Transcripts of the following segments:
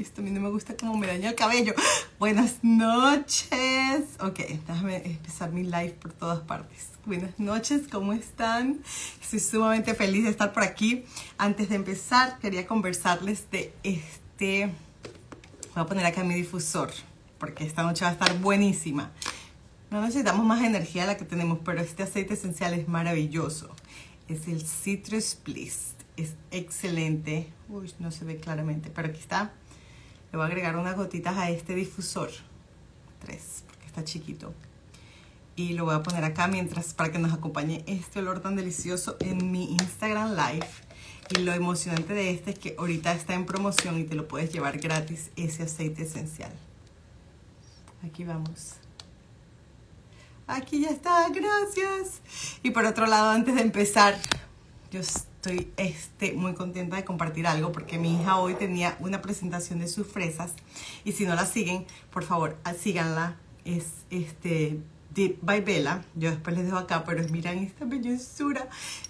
Esto a mí no me gusta como me daña el cabello. Buenas noches. Ok, déjame empezar mi live por todas partes. Buenas noches, ¿cómo están? Estoy sumamente feliz de estar por aquí. Antes de empezar, quería conversarles de este... Voy a poner acá mi difusor, porque esta noche va a estar buenísima. No necesitamos más energía de la que tenemos, pero este aceite esencial es maravilloso. Es el Citrus Bliss. Es excelente. Uy, no se ve claramente, pero aquí está. Le voy a agregar unas gotitas a este difusor. Tres, porque está chiquito. Y lo voy a poner acá mientras para que nos acompañe este olor tan delicioso en mi Instagram Live. Y lo emocionante de este es que ahorita está en promoción y te lo puedes llevar gratis ese aceite esencial. Aquí vamos. Aquí ya está, gracias. Y por otro lado, antes de empezar, yo estoy este, muy contenta de compartir algo porque mi hija hoy tenía una presentación de sus fresas. Y si no la siguen, por favor, ah, síganla. Es este Deep by Bella. Yo después les dejo acá, pero miren esta bellezura.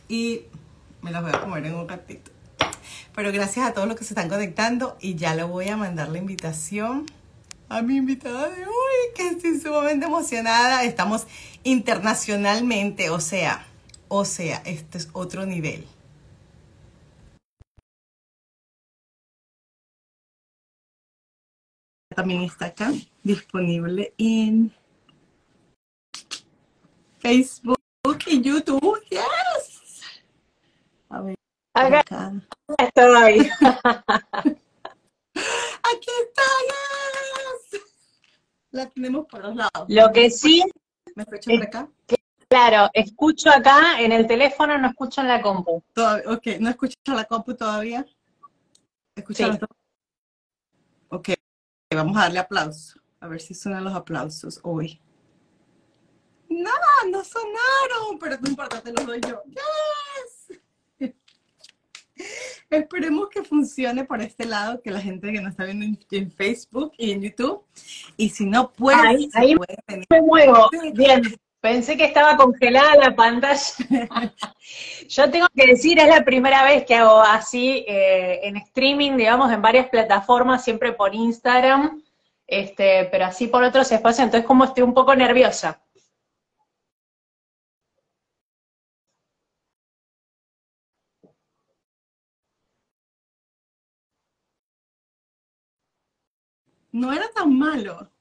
Y me las voy a comer en un ratito. Pero gracias a todos los que se están conectando y ya le voy a mandar la invitación a mi invitada de hoy, que estoy sumamente emocionada. Estamos internacionalmente, o sea, o sea, este es otro nivel. También está acá, disponible en Facebook y YouTube. Yes. A ver. Acá, acá. estoy. Aquí está, yes. La tenemos por los lados. Lo que sí. ¿Me escuchan por acá? Claro, escucho acá en el teléfono, no escucho en la compu. Todavía, ok, ¿no escuchas la compu todavía? ¿Escuchas Sí. Vamos a darle aplauso. A ver si suenan los aplausos hoy. No, no sonaron, pero no importa, te los doy yo. Yes. Esperemos que funcione por este lado, que la gente que nos está viendo en, en Facebook y en YouTube. Y si no, pues, Ahí- ahí. Me muevo. Bien. Pensé que estaba congelada la pantalla. Yo tengo que decir, es la primera vez que hago así eh, en streaming, digamos, en varias plataformas, siempre por Instagram, este, pero así por otros espacios, entonces como estoy un poco nerviosa. No era tan malo.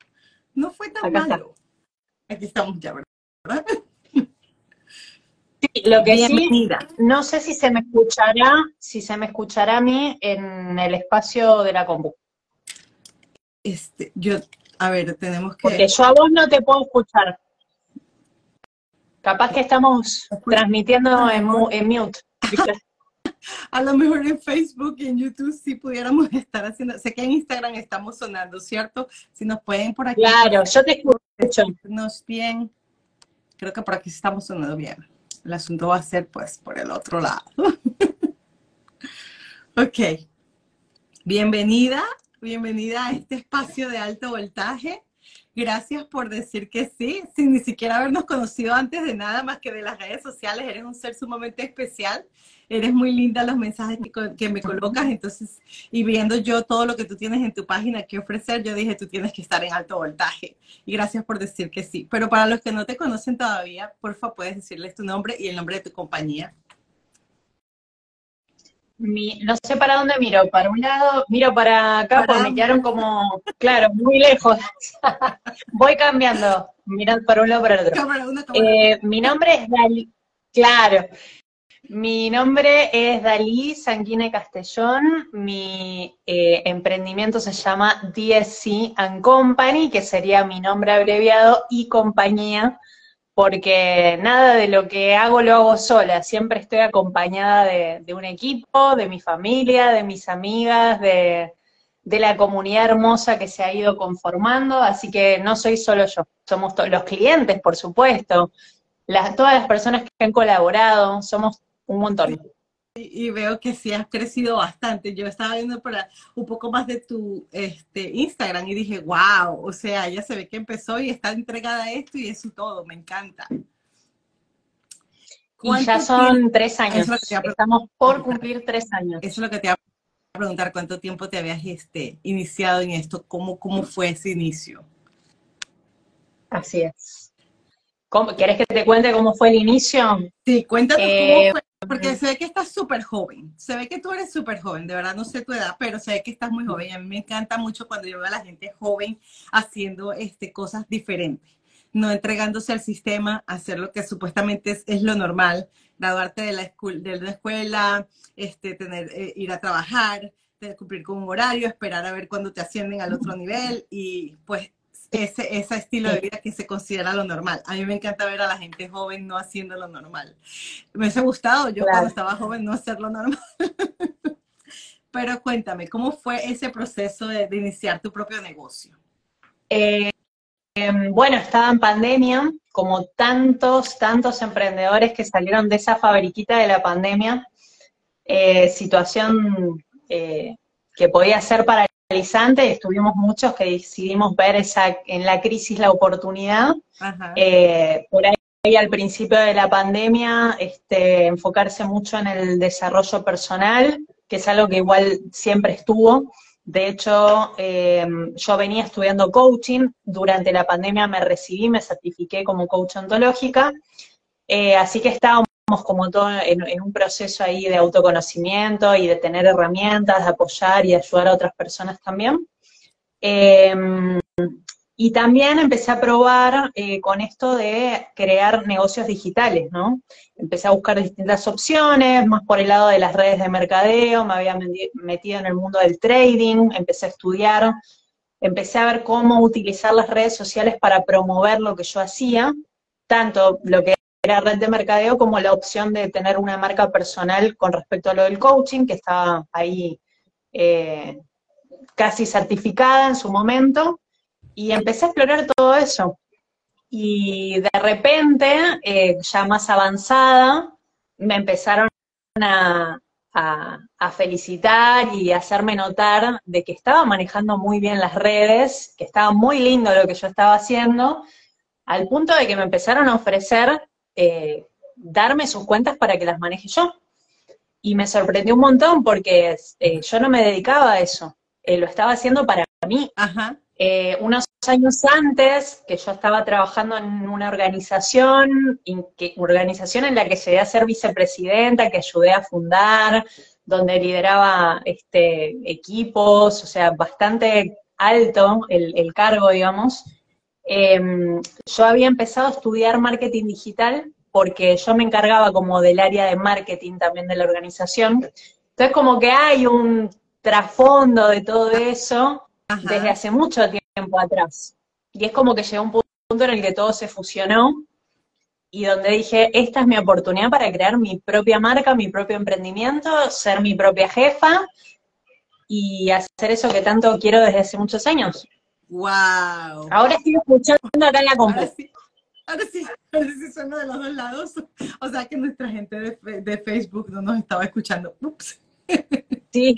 No fue tan Acá está. malo. Aquí estamos ya, ¿verdad? Sí, lo que sí, Bienvenida. no sé si se me escuchará, si se me escuchará a mí en el espacio de la compu. Este, yo, a ver, tenemos que. Porque yo a vos no te puedo escuchar. Capaz que estamos transmitiendo en, mu- en mute. A lo mejor en Facebook y en YouTube sí pudiéramos estar haciendo. Sé que en Instagram estamos sonando, ¿cierto? Si nos pueden por aquí. Claro, yo te escucho. Nos bien. Creo que por aquí estamos sonando bien. El asunto va a ser, pues, por el otro lado. ok. Bienvenida, bienvenida a este espacio de alto voltaje. Gracias por decir que sí, sin ni siquiera habernos conocido antes de nada más que de las redes sociales. Eres un ser sumamente especial. Eres muy linda los mensajes que, me colocas. Entonces, y viendo yo todo lo que tú tienes en tu página que ofrecer, yo dije, tú tienes que estar en alto voltaje. Y gracias por decir que sí. Pero para los que no te conocen todavía, porfa, puedes decirles tu nombre y el nombre de tu compañía. Mi- no sé para dónde miro, para un lado, miro para acá, Para porque me quedaron como, claro, muy lejos. Voy cambiando, mirando para un lado para el otro. Cámara, una cámara. Eh, mi nombre es Dalí, claro, mi nombre es Dalí Sanguine Castellón, mi eh, emprendimiento se llama DSC and Company, que sería mi nombre abreviado, y compañía, porque nada de lo que hago lo hago sola, siempre estoy acompañada de, un equipo, de mi familia, de mis amigas, de, la comunidad hermosa que se ha ido conformando, así que no soy solo yo, somos los clientes, por supuesto, todas las personas que han colaborado, somos un montón. Y, veo que sí has crecido bastante. Yo estaba viendo para un poco más de tu este, Instagram y dije, wow, o sea, ya se ve que empezó y está entregada a esto y eso todo, me encanta. Y ¿Cuánto ya son tiempo- tres años, es a estamos por cumplir tres años. Eso es lo que te iba preguntar cuánto tiempo te habías este, iniciado en esto, cómo, cómo fue ese inicio. Así es. ¿Cómo, ¿Querés que te cuente cómo fue el inicio? Sí, cuéntanos cómo eh, fue, porque se ve que estás súper joven, se ve que tú eres súper joven, de verdad no sé tu edad, pero se ve que estás muy joven. A mí me encanta mucho cuando yo veo a la gente joven haciendo este, cosas diferentes, no entregándose al sistema, hacer lo que supuestamente es, es lo normal, graduarte de la, de la escuela, este, tener, eh, ir a trabajar, cumplir con un horario, esperar a ver cuándo te ascienden al otro nivel y pues ese, ese estilo de vida que se considera lo normal. A mí me encanta ver a la gente joven no haciendo lo normal. Me hubiese gustado yo cuando estaba joven no hacer lo normal. Pero cuéntame, ¿cómo fue ese proceso de, iniciar tu propio negocio? Eh, em, bueno, estaba en pandemia, como tantos, tantos emprendedores que salieron de esa fabriquita de la pandemia, eh, situación eh, que podía ser paralizante, estuvimos muchos que decidimos ver esa, en la crisis la oportunidad. Eh, por ahí al principio de la pandemia, este, enfocarse mucho en el desarrollo personal, que es algo que igual siempre estuvo. De hecho, yo venía estudiando coaching, durante la pandemia me recibí, me certifiqué como coach ontológica, así que estábamos como todo en, un proceso ahí de autoconocimiento y de tener herramientas, de apoyar y ayudar a otras personas también. Em, y también empecé a probar eh, con esto de crear negocios digitales, ¿no? Empecé a buscar distintas opciones, más por el lado de las redes de mercadeo, me había metido en el mundo del trading, empecé a estudiar, empecé a ver cómo utilizar las redes sociales para promover lo que yo hacía, tanto lo que era red de mercadeo como la opción de tener una marca personal con respecto a lo del coaching, que estaba ahí eh, casi certificada en su momento, y empecé a explorar todo eso. Y de repente, eh, ya más avanzada, me empezaron a, a, felicitar y a hacerme notar de que estaba manejando muy bien las redes, que estaba muy lindo lo que yo estaba haciendo, al punto de que me empezaron a ofrecer eh, darme sus cuentas para que las maneje yo. Y me sorprendió un montón porque eh, yo no me dedicaba a eso, eh, lo estaba haciendo para mí. unos años antes, que yo estaba trabajando en una organización, que, organización en la que llegué a ser vicepresidenta, que ayudé a fundar, donde lideraba este, equipos, o sea, bastante alto el, el cargo, digamos. Em, yo había empezado a estudiar marketing digital porque yo me encargaba como del área de marketing también de la organización. Entonces como que hay un trasfondo de todo eso desde hace mucho tiempo atrás. Y es como que llegó un punto en el que todo se fusionó y donde dije, esta es mi oportunidad para crear mi propia marca, mi propio emprendimiento, ser mi propia jefa y hacer eso que tanto quiero desde hace muchos años. Wow. Ahora estoy escuchando acá en la compu. Ahora sí, ahora sí, suena de los dos lados. O sea que nuestra gente de, de Facebook no nos estaba escuchando. Ups. Sí.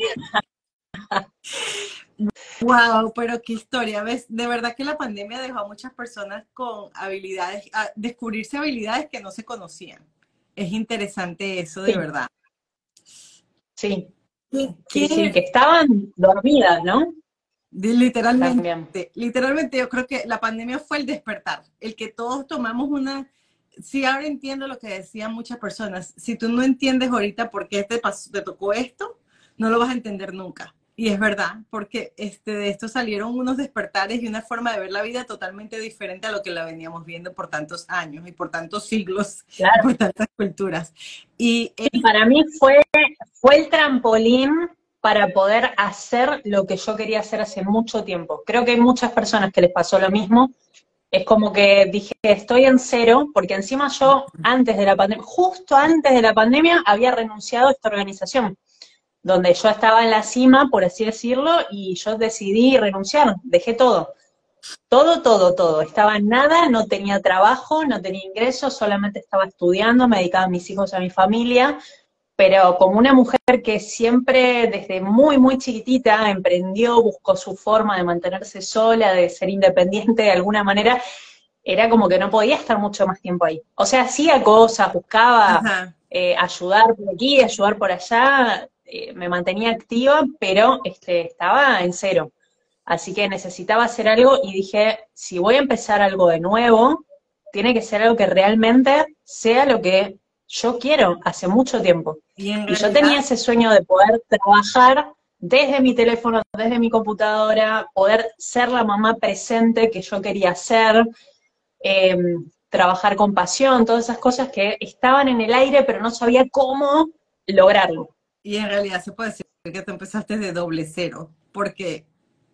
Wow, pero qué historia, ¿ves? De verdad que la pandemia dejó a muchas personas con habilidades, a descubrirse habilidades que no se conocían. Es interesante eso, de verdad. Sí. Sí, sí, que estaban dormidas, ¿no? Literalmente, literalmente yo creo que la pandemia fue el despertar, el que todos tomamos una, sí ahora entiendo lo que decían muchas personas, si tú no entiendes ahorita por qué te, pasó, te tocó esto, no lo vas a entender nunca. Y es verdad, porque este, de esto salieron unos despertares y una forma de ver la vida totalmente diferente a lo que la veníamos viendo por tantos años y por tantos siglos, por tantas culturas. Y, para mí fue, fue el trampolín para poder hacer lo que yo quería hacer hace mucho tiempo. Creo que hay muchas personas que les pasó lo mismo. Es como que dije, estoy en cero, porque encima yo antes de la pandemia, justo antes de la pandemia, había renunciado a esta organización, donde yo estaba en la cima, por así decirlo, y yo decidí renunciar, dejé todo. Todo, todo, todo. Estaba nada, no tenía trabajo, no tenía ingresos, solamente estaba estudiando, me dedicaba a mis hijos, a mi familia, pero como una mujer que siempre desde muy, muy chiquitita emprendió, buscó su forma de mantenerse sola, de ser independiente de alguna manera, era como que no podía estar mucho más tiempo ahí. O sea, hacía cosas, buscaba eh, ayudar por aquí, ayudar por allá, eh, me mantenía activa, pero este, estaba en cero. Así que necesitaba hacer algo y dije, si voy a empezar algo de nuevo, tiene que ser algo que realmente sea lo que yo quiero hace mucho tiempo. Y, yo tenía ese sueño de poder trabajar desde mi teléfono, desde mi computadora, poder ser la mamá presente que yo quería ser, em, trabajar con pasión, todas esas cosas que estaban en el aire, pero no sabía cómo lograrlo. Y en realidad se puede decir que te empezaste de doble cero, porque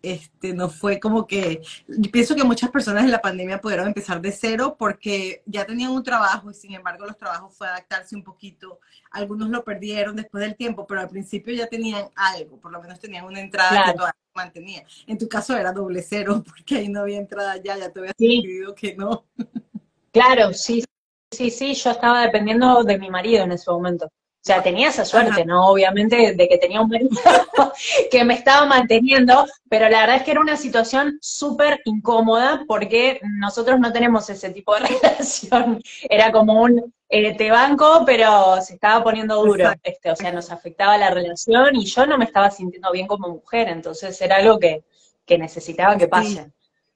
este, no fue como que, yo pienso que muchas personas en la pandemia pudieron empezar de cero porque ya tenían un trabajo y sin embargo los trabajos fue adaptarse un poquito. Algunos lo perdieron después del tiempo, pero al principio ya tenían algo, por lo menos tenían una entrada que todavía mantenía. En tu caso era doble cero porque ahí no había entrada ya, ya te había decidido que no. Claro, sí, sí, sí, yo estaba dependiendo de mi marido en ese momento. O sea, tenía esa suerte, ¿no? Obviamente, de que tenía un marido que me estaba manteniendo, pero la verdad es que era una situación súper incómoda porque nosotros no tenemos ese tipo de relación. Era como un eh, te banco, pero se estaba poniendo duro. Este, o sea, nos afectaba la relación y yo no me estaba sintiendo bien como mujer, entonces era algo que, que necesitaba que pase.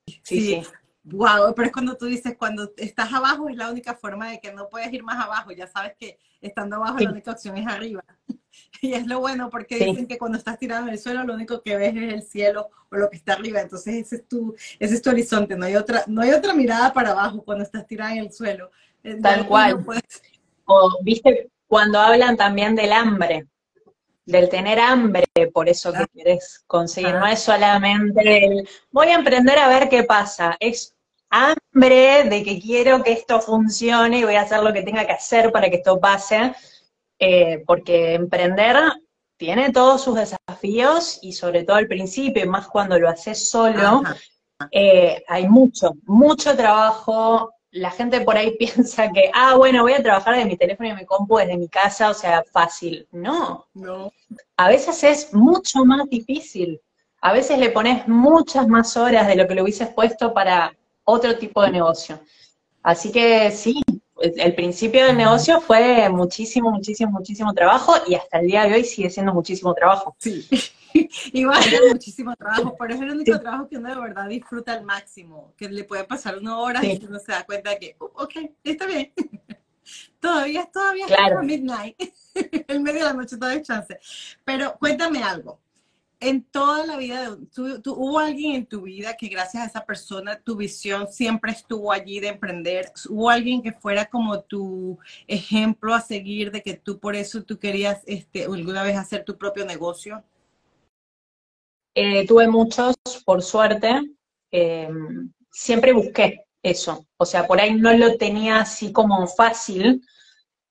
sí. sí. Wow, pero es cuando tú dices, cuando estás abajo es la única forma de que no puedes ir más abajo, ya sabes que estando abajo la única opción es arriba. Y es lo bueno porque dicen que cuando estás tirado en el suelo lo único que ves es el cielo o lo que está arriba, entonces ese es tu, ese es tu horizonte, no hay otra, no hay otra mirada para abajo cuando estás tirada en el suelo. Tal cual. O viste cuando hablan también del hambre, del tener hambre, por eso que quieres conseguir, no es solamente el voy a emprender a ver qué pasa, es hambre de que quiero que esto funcione y voy a hacer lo que tenga que hacer para que esto pase, eh, porque emprender tiene todos sus desafíos y sobre todo al principio, y más cuando lo haces solo, eh, hay mucho, mucho trabajo. La gente por ahí piensa que, ah, bueno, voy a trabajar de mi teléfono y mi compu desde mi casa, o sea, fácil. No. no. A veces es mucho más difícil. A veces le pones muchas más horas de lo que le hubieses puesto para otro tipo de negocio. Así que sí, el principio del negocio fue muchísimo, muchísimo, muchísimo trabajo y hasta el día de hoy sigue siendo muchísimo trabajo. Sí, igual es muchísimo trabajo, pero es el único trabajo que uno de verdad disfruta al máximo, que le puede pasar una hora y uno se da cuenta de que, uh, ok, está bien. todavía, todavía claro. midnight, el medio de la noche todavía hay chance. Pero cuéntame algo, en toda la vida, ¿tú, hubo alguien en tu vida que gracias a esa persona tu visión siempre estuvo allí de emprender? ¿Hubo alguien que fuera como tu ejemplo a seguir de que tú por eso tú querías este, alguna vez hacer tu propio negocio? Eh, tuve muchos, por suerte. Em, siempre busqué eso. O sea, por ahí no lo tenía así como fácil,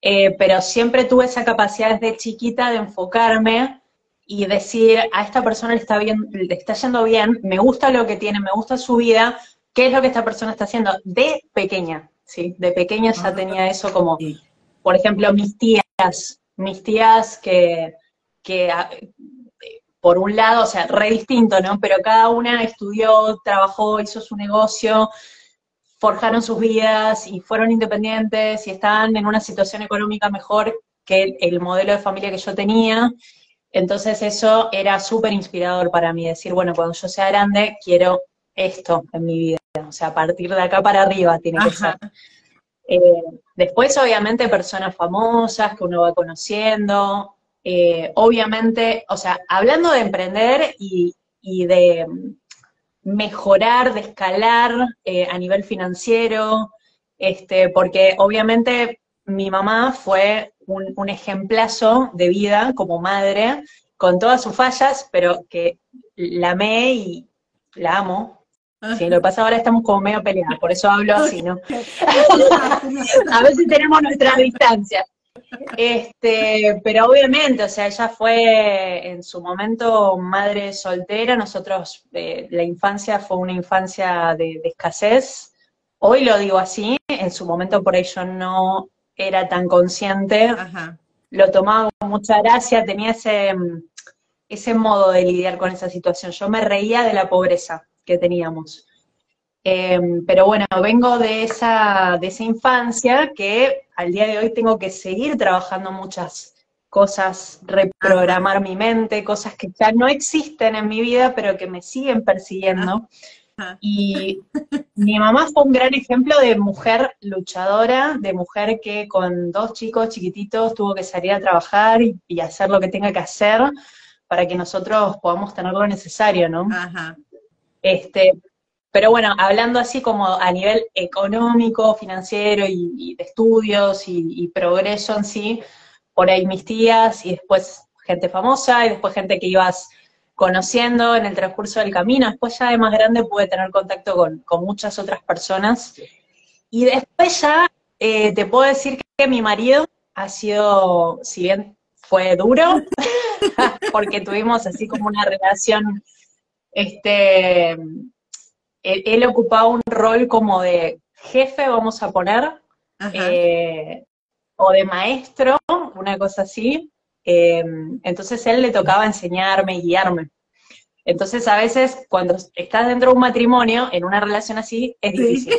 eh, pero siempre tuve esa capacidad desde chiquita de enfocarme y decir, a esta persona le está, bien, le está yendo bien, me gusta lo que tiene, me gusta su vida, ¿qué es lo que esta persona está haciendo? De pequeña, ¿sí? De pequeña ya tenía eso como, por ejemplo, mis tías, mis tías que, que ah, por un lado, o sea, re distinto, ¿no? Pero cada una estudió, trabajó, hizo su negocio, forjaron sus vidas y fueron independientes y estaban en una situación económica mejor que el modelo de familia que yo tenía. Entonces eso era súper inspirador para mí, decir, bueno, cuando yo sea grande, quiero esto en mi vida. O sea, a partir de acá para arriba tiene que ser. Eh, después, obviamente, personas famosas que uno va conociendo. Eh, obviamente, o sea, hablando de emprender y, de mejorar, de escalar eh, a nivel financiero, este, porque obviamente mi mamá fue un, ejemplazo de vida como madre, con todas sus fallas, pero que la amé y la amo. Sí, lo que pasa ahora estamos como medio peleados, por eso hablo así, ¿no? a si tenemos nuestras distancias. Este, pero obviamente, o sea, ella fue en su momento madre soltera, nosotros, eh, la infancia fue una infancia de, de, escasez. Hoy lo digo así, en su momento por ello no era tan consciente, lo tomaba con mucha gracia, tenía ese, ese modo de lidiar con esa situación. Yo me reía de la pobreza que teníamos. Em, pero bueno, vengo de esa, de esa infancia que al día de hoy tengo que seguir trabajando muchas cosas, reprogramar mi mente, cosas que ya no existen en mi vida, pero que me siguen persiguiendo. Y mi mamá fue un gran ejemplo de mujer luchadora, de mujer que con dos chicos chiquititos tuvo que salir a trabajar y, hacer lo que tenga que hacer para que nosotros podamos tener lo necesario, ¿no? Este, pero bueno, hablando así como a nivel económico, financiero y, de estudios y, progreso en sí, por ahí mis tías y después gente famosa y después gente que ibas conociendo en el transcurso del camino. Después ya de más grande pude tener contacto con, muchas otras personas. Y después ya eh, te puedo decir que mi marido ha sido, si bien fue duro, porque tuvimos así como una relación, este, él, ocupaba un rol como de jefe, vamos a poner, eh, o de maestro, una cosa así, Em, entonces él le tocaba enseñarme y guiarme. Entonces a veces cuando estás dentro de un matrimonio, en una relación así, es difícil.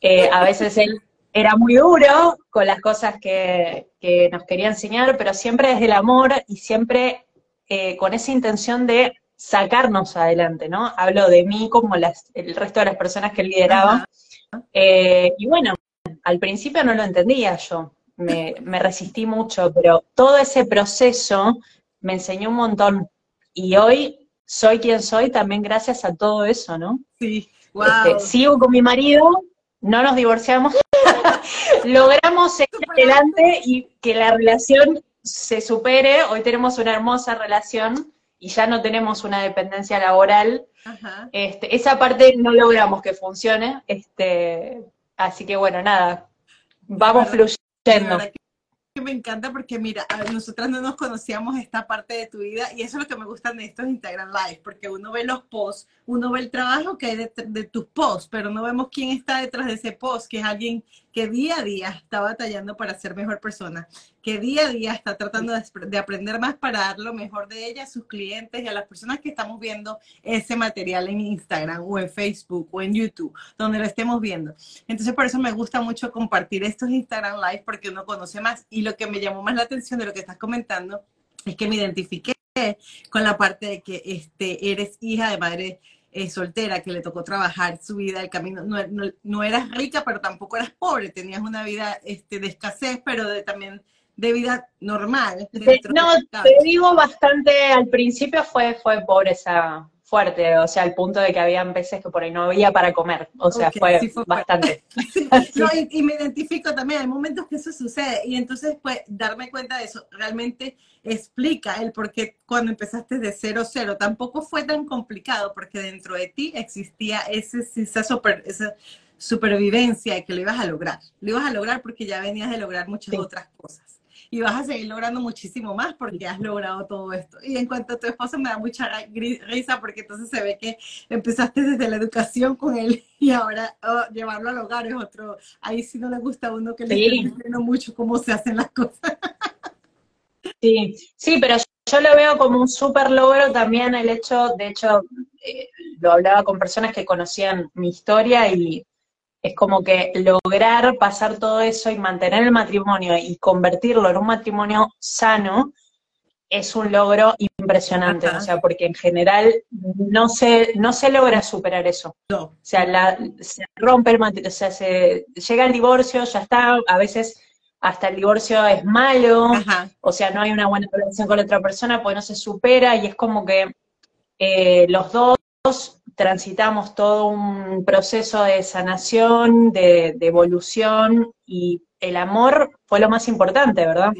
Eh, a veces él era muy duro con las cosas que, nos quería enseñar, pero siempre desde el amor y siempre eh, con esa intención de sacarnos adelante, ¿no? Hablo de mí como las, el resto de las personas que lideraba. Eh, y bueno, al principio no lo entendía yo me, resistí mucho, pero todo ese proceso me enseñó un montón. Y hoy soy quien soy también gracias a todo eso, ¿no? Sí, wow. Este, sigo con mi marido, no nos divorciamos, logramos seguir adelante y que la relación se supere. Hoy tenemos una hermosa relación y ya no tenemos una dependencia laboral. Este, esa parte no logramos que funcione. Este, así que bueno, nada, vamos fluyendo que me encanta porque mira, nosotras no nos conocíamos esta parte de tu vida y eso es lo que me gusta de estos Instagram Live, porque uno ve los posts, uno ve el trabajo que hay de, de tus posts, pero no vemos quién está detrás de ese post, que es alguien que día a día está batallando para ser mejor persona, que día a día está tratando de, aprender más para dar lo mejor de ella a sus clientes y a las personas que estamos viendo ese material en Instagram o en Facebook o en YouTube, donde lo estemos viendo. Entonces, por eso me gusta mucho compartir estos Instagram Live porque uno conoce más. Y lo que me llamó más la atención de lo que estás comentando es que me identifiqué con la parte de que este, eres hija de madre eh, soltera que le tocó trabajar su vida, el camino, no, no, eras rica, pero tampoco eras pobre, tenías una vida este, de escasez, pero de, también de vida normal. no, te digo bastante, al principio fue, fue pobreza fuerte, o sea, al punto de que habían veces que por ahí no había para comer, o sea, fue, bastante. y, me identifico también, hay momentos que eso sucede, y entonces, pues, darme cuenta de eso, realmente explica el por qué cuando empezaste de cero, cero, tampoco fue tan complicado, porque dentro de ti existía ese, esa, super, esa supervivencia de que lo ibas a lograr, lo ibas a lograr porque ya venías de lograr muchas otras cosas y vas a seguir logrando muchísimo más porque has logrado todo esto. Y en cuanto a tu esposo, me da mucha risa porque entonces se ve que empezaste desde la educación con él y ahora oh, llevarlo al hogar es otro. Ahí sí no le gusta a uno que le sí. mucho cómo se hacen las cosas. Sí, sí, pero yo lo veo como un súper logro también el hecho, de hecho, eh, lo hablaba con personas que conocían mi historia y es como que lograr pasar todo eso y mantener el matrimonio y convertirlo en un matrimonio sano es un logro impresionante, o sea, porque en general no se, no se logra superar eso. O sea, se rompe el matrimonio, o sea, se, llega el divorcio, ya está, a veces hasta el divorcio es malo, o sea, no hay una buena relación con la otra persona, pues no se supera y es como que eh, los dos transitamos todo un proceso de sanación, de, evolución, y el amor fue lo más importante, ¿verdad?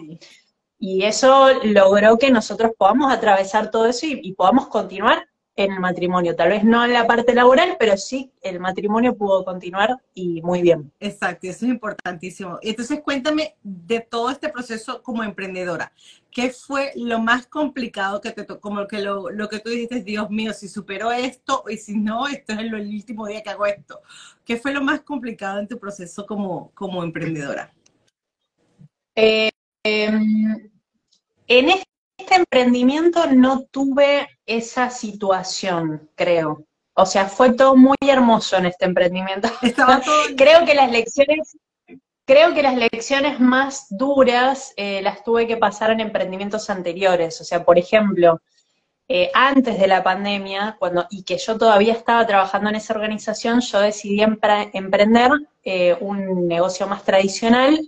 Y eso logró que nosotros podamos atravesar todo eso y, podamos continuar en el matrimonio. Tal vez no en la parte laboral, pero sí el matrimonio pudo continuar y muy bien. Exacto, eso es importantísimo. Entonces cuéntame de todo este proceso como emprendedora. ¿Qué fue lo más complicado que te tocó? Como que lo, lo, que tú dijiste, Dios mío, si superó esto y si no, esto es el, último día que hago esto. ¿Qué fue lo más complicado en tu proceso como, como emprendedora? Eh, em, en este emprendimiento no tuve esa situación, creo. O sea, fue todo muy hermoso en este emprendimiento. Todo... creo que las lecciones creo que las lecciones más duras eh, las tuve que pasar en emprendimientos anteriores. O sea, por ejemplo, eh, antes de la pandemia, cuando, y que yo todavía estaba trabajando en esa organización, yo decidí emprender eh, un negocio más tradicional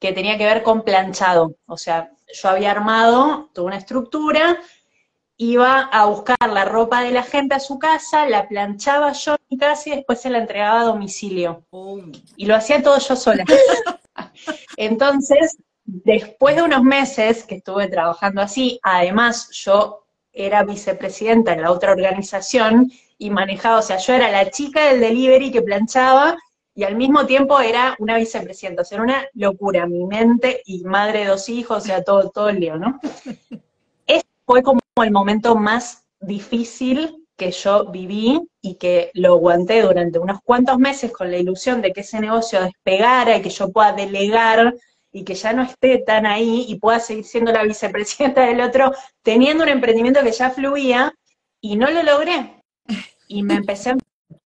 que tenía que ver con planchado. O sea, yo había armado toda una estructura, iba a buscar la ropa de la gente a su casa, la planchaba yo en mi casa y después se la entregaba a domicilio. Oh. Y lo hacía todo yo sola. Entonces, después de unos meses que estuve trabajando así, además yo era vicepresidenta en la otra organización y manejaba, o sea, yo era la chica del delivery que planchaba y al mismo tiempo era una vicepresidenta, o sea, era una locura, mi mente y madre de dos hijos, o sea, todo, todo el lío, ¿no? Ese fue como el momento más difícil que yo viví y que lo aguanté durante unos cuantos meses con la ilusión de que ese negocio despegara y que yo pueda delegar y que ya no esté tan ahí y pueda seguir siendo la vicepresidenta del otro, teniendo un emprendimiento que ya fluía, y no lo logré. Y me empecé a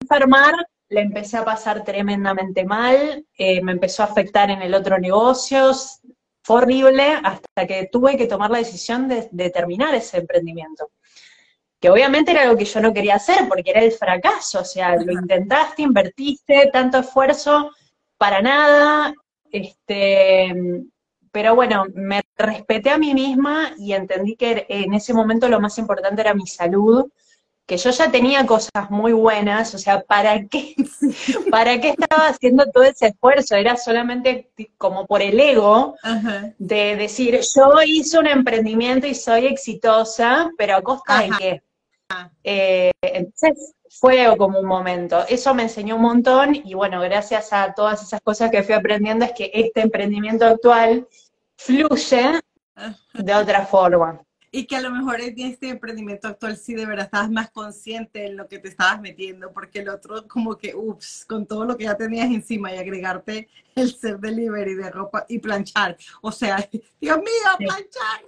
enfermar, le empecé a pasar tremendamente mal, eh, me empezó a afectar en el otro negocio, fue horrible hasta que tuve que tomar la decisión de, de terminar ese emprendimiento que obviamente era algo que yo no quería hacer porque era el fracaso, o sea, lo intentaste, invertiste tanto esfuerzo para nada, este, pero bueno, me respeté a mí misma y entendí que en ese momento lo más importante era mi salud, que yo ya tenía cosas muy buenas, o sea, ¿para qué? ¿Para qué estaba haciendo todo ese esfuerzo? Era solamente como por el ego de decir, yo hice un emprendimiento y soy exitosa, pero a costa de qué? Eh, entonces fue como un momento. Eso me enseñó un montón y bueno, gracias a todas esas cosas que fui aprendiendo es que este emprendimiento actual fluye de otra forma. Y que a lo mejor en este emprendimiento actual sí de verdad estabas más consciente en lo que te estabas metiendo, porque el otro como que, ups, con todo lo que ya tenías encima y agregarte el ser delivery de ropa y planchar. O sea, Dios mío, planchar.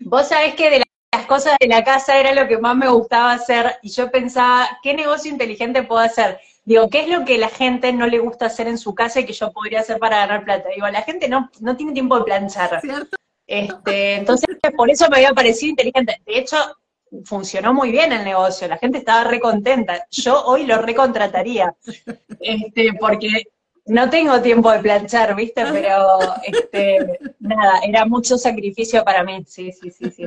Vos sabés que de la las cosas de la casa era lo que más me gustaba hacer y yo pensaba, ¿qué negocio inteligente puedo hacer? Digo, ¿qué es lo que la gente no le gusta hacer en su casa y que yo podría hacer para ganar plata? Digo, la gente no, no tiene tiempo de planchar. ¿Cierto? Este, entonces, por eso me había parecido inteligente. De hecho, funcionó muy bien el negocio, la gente estaba recontenta. Yo hoy lo recontrataría, este, porque no tengo tiempo de planchar, ¿viste? Pero, este, nada, era mucho sacrificio para mí, sí, sí, sí, sí.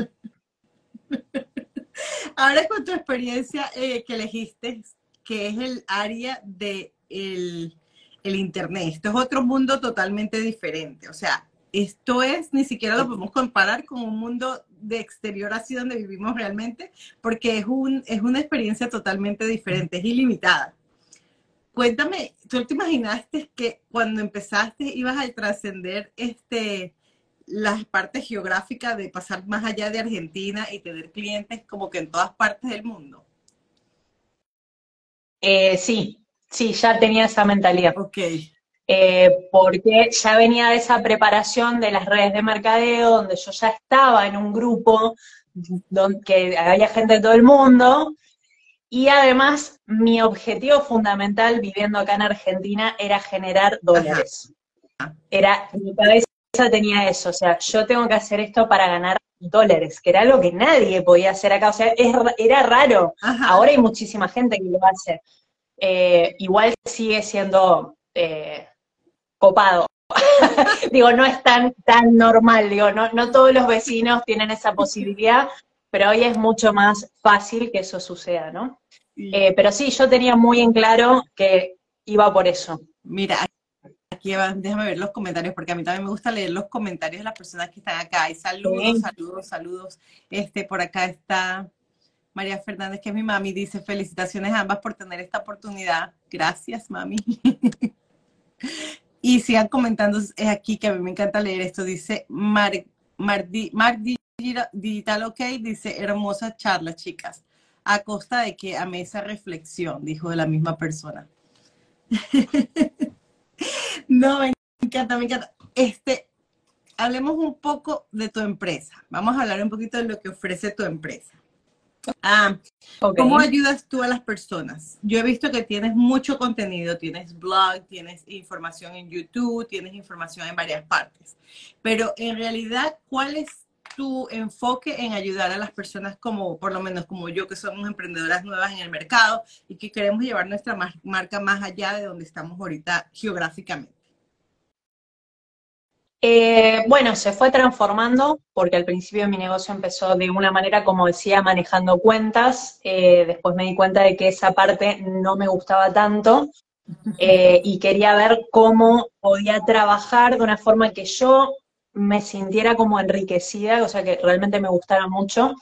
Ahora con tu experiencia eh, que elegiste, que es el área de el, Internet. Esto es otro mundo totalmente diferente. O sea, esto es, ni siquiera lo podemos comparar con un mundo de exterior así donde vivimos realmente, porque es, un, es una experiencia totalmente diferente, es ilimitada. Cuéntame, ¿tú te imaginaste que cuando empezaste ibas a trascender este, las partes geográficas de pasar más allá de Argentina y tener clientes como que en todas partes del mundo? Eh, sí, sí, ya tenía esa mentalidad. Ok. Eh, porque ya venía de esa preparación de las redes de mercadeo, donde yo ya estaba en un grupo donde había gente de todo el mundo, y además mi objetivo fundamental viviendo acá en Argentina era generar dólares. Era mi cabeza tenía eso, o sea, yo tengo que hacer esto para ganar dólares, que era algo que nadie podía hacer acá, o sea, era raro. Ahora hay muchísima gente que lo hace. Eh, igual sigue siendo eh, copado. digo, no es tan, tan normal, digo, no, no todos los vecinos tienen esa posibilidad, pero hoy es mucho más fácil que eso suceda, ¿no? Eh, pero sí, yo tenía muy en claro que iba por eso. Mira, déjame ver los comentarios, porque a mí también me gusta leer los comentarios de las personas que están acá. Y saludos, saludos, saludos. Este, por acá está María Fernández, que es mi mami, dice, felicitaciones a ambas por tener esta oportunidad. Gracias, mami. y sigan comentando es aquí, que a mí me encanta leer esto. Dice Mar, Mar, Digital OK, dice, hermosa charla, chicas. A costa de que a esa reflexión, dijo la misma persona. No, me encanta, me encanta. Este, hablemos un poco de tu empresa. Vamos a hablar un poquito de lo que ofrece tu empresa. Ah, ¿Cómo ayudas tú a las personas? Yo he visto que tienes mucho contenido, tienes blog, tienes información en YouTube, tienes información en varias partes, pero en realidad, ¿cuál es tu enfoque en ayudar a las personas como, por lo menos como yo, que somos emprendedoras nuevas en el mercado y que queremos llevar nuestra marca más allá de donde estamos ahorita geográficamente? Eh, bueno, se fue transformando porque al principio mi negocio empezó de una manera, como decía, manejando cuentas. Eh, después me di cuenta de que esa parte no me gustaba tanto eh, y quería ver cómo podía trabajar de una forma que yo me sintiera como enriquecida, o sea, que realmente me gustara mucho.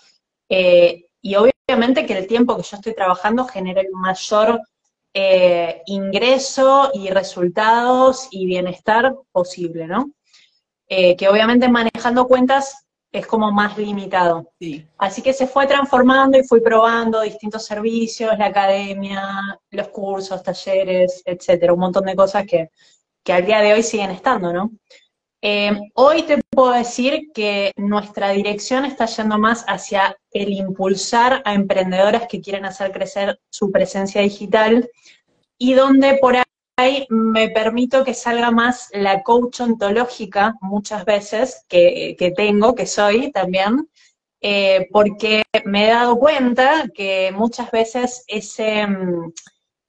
y obviamente que el tiempo que yo estoy trabajando genere el mayor ingreso y resultados y bienestar posible, ¿no? Eh, que obviamente manejando cuentas es como más limitado. Así que se fue transformando y fui probando distintos servicios, la academia, los cursos, talleres, etcétera, un montón de cosas que, al día de hoy siguen estando, ¿no? Eh, hoy te puedo decir que nuestra dirección está yendo más hacia el impulsar a emprendedoras que quieren hacer crecer su presencia digital y donde por ahí me permito que salga más la coach ontológica muchas veces que, tengo, que soy también, eh, porque me he dado cuenta que muchas veces ese mm,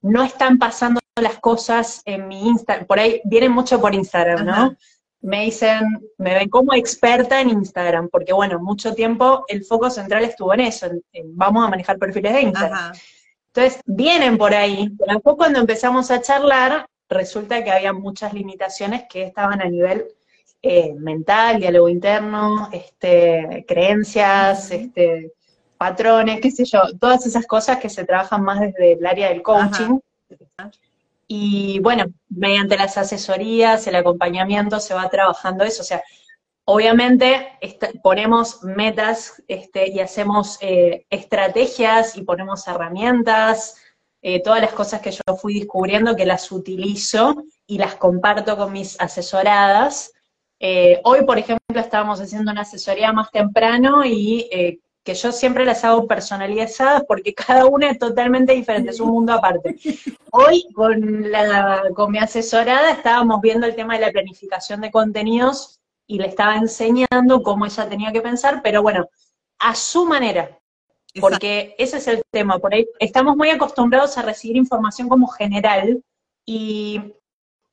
no están pasando las cosas en mi Instagram, por ahí vienen mucho por Instagram, ¿no? Me dicen, me ven como experta en Instagram, porque bueno, mucho tiempo el foco central estuvo en eso, en, vamos a manejar perfiles de Instagram. Entonces, vienen por ahí, pero después cuando empezamos a charlar, resulta que había muchas limitaciones que estaban a nivel eh, mental, diálogo interno, este, creencias, este, patrones, qué sé yo, todas esas cosas que se trabajan más desde el área del coaching. Y bueno, mediante las asesorías, el acompañamiento, se va trabajando eso. O sea, Obviamente ponemos metas este, y hacemos eh, estrategias y ponemos herramientas, eh, todas las cosas que yo fui descubriendo que las utilizo y las comparto con mis asesoradas. Eh, hoy, por ejemplo, estábamos haciendo una asesoría más temprano y que yo siempre las hago personalizadas porque cada una es totalmente diferente, es un mundo aparte. Hoy con, con mi asesorada estábamos viendo el tema de la planificación de contenidos y le estaba enseñando cómo ella tenía que pensar, pero bueno, a su manera, porque ese es el tema, por ahí estamos muy acostumbrados a recibir información como general y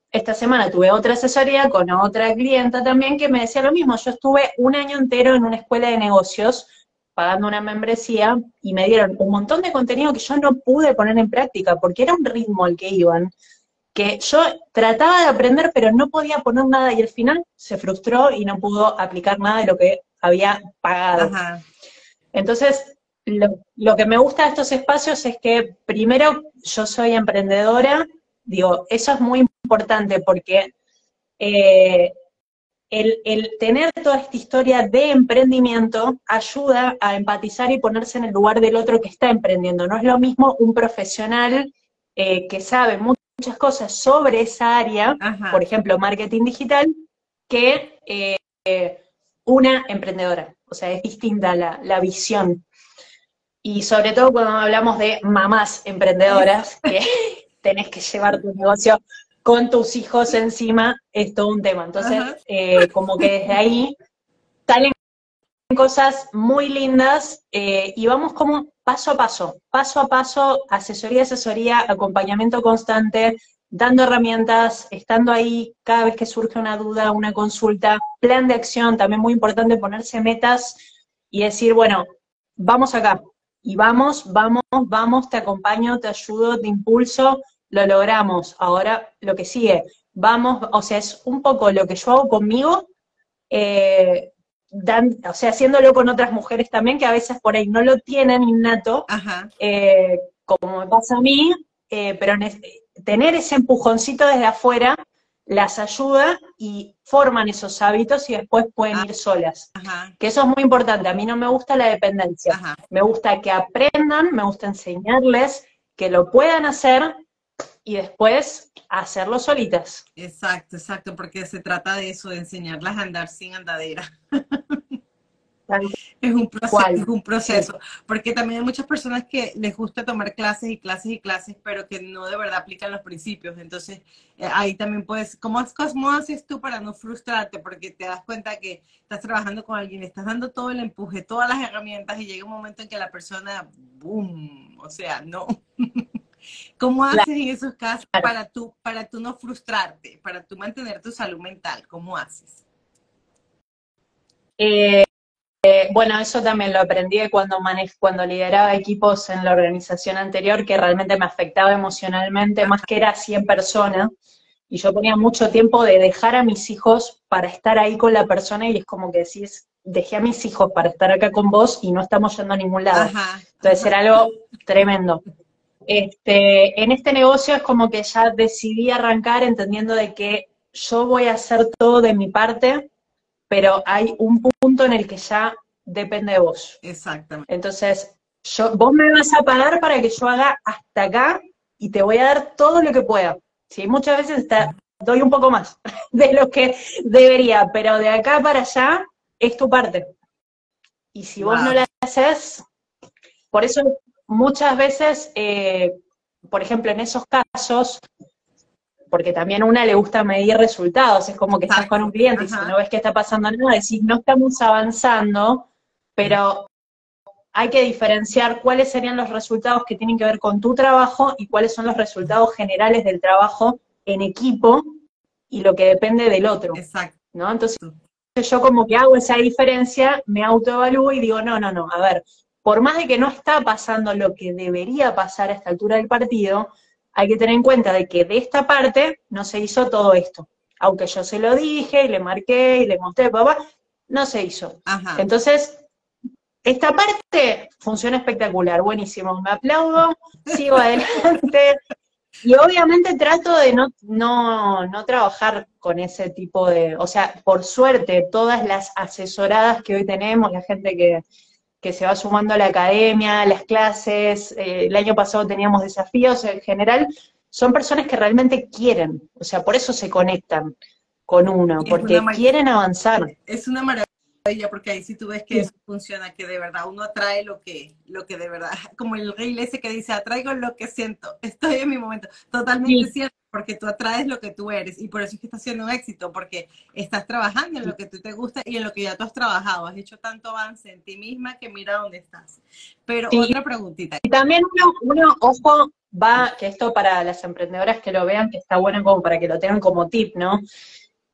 esta semana tuve otra asesoría con otra clienta también que me decía lo mismo, yo estuve un año entero en una escuela de negocios pagando una membresía y me dieron un montón de contenido que yo no pude poner en práctica porque era un ritmo al que iban que yo trataba de aprender, pero no podía poner nada y al final se frustró y no pudo aplicar nada de lo que había pagado. Entonces, lo, que me gusta de estos espacios es que primero yo soy emprendedora, digo, eso es muy importante porque eh, el, el, tener toda esta historia de emprendimiento ayuda a empatizar y ponerse en el lugar del otro que está emprendiendo. No es lo mismo un profesional eh, que sabe mucho muchas cosas sobre esa área, por ejemplo, marketing digital, que eh, una emprendedora. O sea, es distinta la, visión. Y sobre todo cuando hablamos de mamás emprendedoras, que tenés que llevar tu negocio con tus hijos encima, es todo un tema. Entonces, eh, como que desde ahí salen cosas muy lindas eh, y vamos como paso a paso, paso a paso, asesoría, asesoría, acompañamiento constante, dando herramientas, estando ahí cada vez que surge una duda, una consulta, plan de acción, también muy importante ponerse metas y decir, bueno, vamos acá, y vamos, vamos, vamos, te acompaño, te ayudo, te impulso, lo logramos. Ahora lo que sigue, vamos, o sea, es un poco lo que yo hago conmigo, eh, o sea, haciéndolo con otras mujeres también, que a veces por ahí no lo tienen innato, eh, como me pasa a mí, eh, pero tener ese empujoncito desde afuera las ayuda y forman esos hábitos y después pueden ah. ir solas. Que eso es muy importante. A mí no me gusta la dependencia. Me gusta que aprendan, me gusta enseñarles que lo puedan hacer y después hacerlo solitas. Exacto, exacto, porque se trata de eso, de enseñarlas a andar sin andadera. Es un proceso, es un proceso, porque también hay muchas personas que les gusta tomar clases y clases y clases, pero que no de verdad aplican los principios. Entonces, eh, ahí también puedes, ¿cómo, ¿cómo haces tú para no frustrarte? Porque te das cuenta que estás trabajando con alguien, estás dando todo el empuje, todas las herramientas y llega un momento en que la persona, ¡boom! O sea, no. ¿Cómo haces en esos casos para tú, para tú no frustrarte, para tú mantener tu salud mental? ¿Cómo haces? Eh, eh, bueno, eso también lo aprendí cuando, cuando lideraba equipos en la organización anterior, que realmente me afectaba emocionalmente, más que era 100 personas, y yo ponía mucho tiempo de dejar a mis hijos para estar ahí con la persona, y es como que decís, dejé a mis hijos para estar acá con vos y no estamos yendo a ningún lado. Entonces era algo tremendo. Este, en este negocio es como que ya decidí arrancar entendiendo de que yo voy a hacer todo de mi parte, pero hay un punto en el que ya depende de vos. Exactamente. Entonces, yo, vos me vas a pagar para que yo haga hasta acá y te voy a dar todo lo que pueda. Sí, muchas veces doy un poco más de lo que debería, pero de acá para allá es tu parte. Y si vos no la haces, por eso muchas veces, eh, por ejemplo, en esos casos, porque también a una le gusta medir resultados, es como que estás con un cliente y si no ves que está pasando nada, decís, no estamos avanzando, pero hay que diferenciar cuáles serían los resultados que tienen que ver con tu trabajo y cuáles son los resultados generales del trabajo en equipo y lo que depende del otro. Exacto. ¿no? Entonces, yo como que hago esa diferencia, me autoevalúo y digo, no, no, no, a ver, por más de que no está pasando lo que debería pasar a esta altura del partido, hay que tener en cuenta de que de esta parte no se hizo todo esto. Aunque yo se lo dije y le marqué y le mostré, papá, no se hizo. Entonces, esta parte funciona espectacular, buenísimo. Me aplaudo, sigo adelante. Y obviamente trato de no, no, no trabajar con ese tipo de, o sea, por suerte, todas las asesoradas que hoy tenemos, la gente que, que se va sumando a la academia, las clases, eh, el año pasado teníamos desafíos en general, son personas que realmente quieren, o sea, por eso se conectan con uno, porque quieren avanzar. Es una maravilla porque ahí sí tú ves que eso funciona, que de verdad uno atrae lo que, lo que de verdad, como el rey ese que dice, atraigo lo que siento, estoy en mi momento, totalmente cierto, porque tú atraes lo que tú eres, y por eso es que estás siendo un éxito, porque estás trabajando en lo que tú te gusta y en lo que ya tú has trabajado, has hecho tanto avance en ti misma que mira dónde estás. Pero otra preguntita. Y también uno, uno, ojo, va, que esto para las emprendedoras que lo vean, que está bueno como para que lo tengan como tip, ¿no?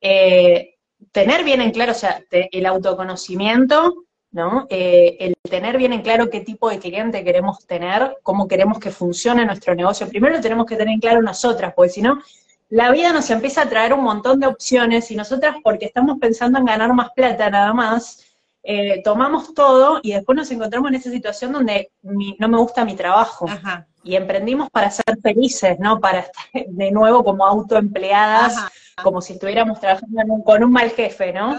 Eh, tener bien en claro, o sea, el autoconocimiento, ¿no? Eh, el tener bien en claro qué tipo de cliente queremos tener, cómo queremos que funcione nuestro negocio. Primero lo tenemos que tener en claro nosotras, porque si no, la vida nos empieza a traer un montón de opciones y nosotras, porque estamos pensando en ganar más plata nada más, eh, tomamos todo y después nos encontramos en esa situación donde no me gusta mi trabajo. Y emprendimos para ser felices, ¿no? Para estar de nuevo como autoempleadas, como si estuviéramos trabajando con un mal jefe, ¿no?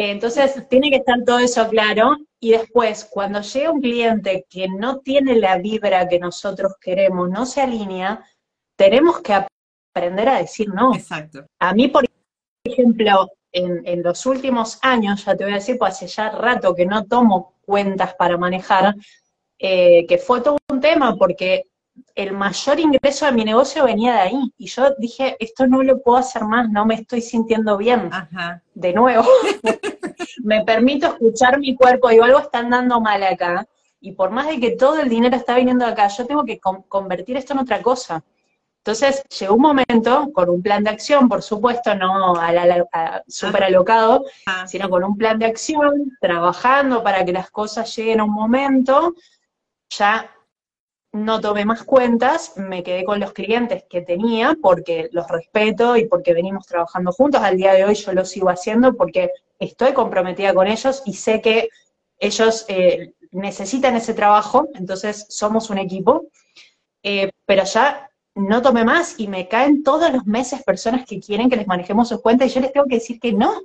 Entonces, tiene que estar todo eso claro. Y después, cuando llega un cliente que no tiene la vibra que nosotros queremos, no se alinea, tenemos que aprender a decir no. Exacto. A mí, por ejemplo, en, los últimos años, ya te voy a decir, pues hace ya rato que no tomo cuentas para manejar, eh, que fue todo un tema porque el mayor ingreso de mi negocio venía de ahí. Y yo dije, esto no lo puedo hacer más, no me estoy sintiendo bien. De nuevo, me permito escuchar mi cuerpo, digo, algo está andando mal acá. Y por más de que todo el dinero está viniendo acá, yo tengo que convertir esto en otra cosa. Entonces llegó un momento con un plan de acción, por supuesto, no a la, súper alocado, sino con un plan de acción, trabajando para que las cosas lleguen a un momento, ya no tomé más cuentas, me quedé con los clientes que tenía porque los respeto y porque venimos trabajando juntos. Al día de hoy yo lo sigo haciendo porque estoy comprometida con ellos y sé que ellos eh, necesitan ese trabajo, entonces somos un equipo. Eh, pero ya no tomé más y me caen todos los meses personas que quieren que les manejemos sus cuentas y yo les tengo que decir que no.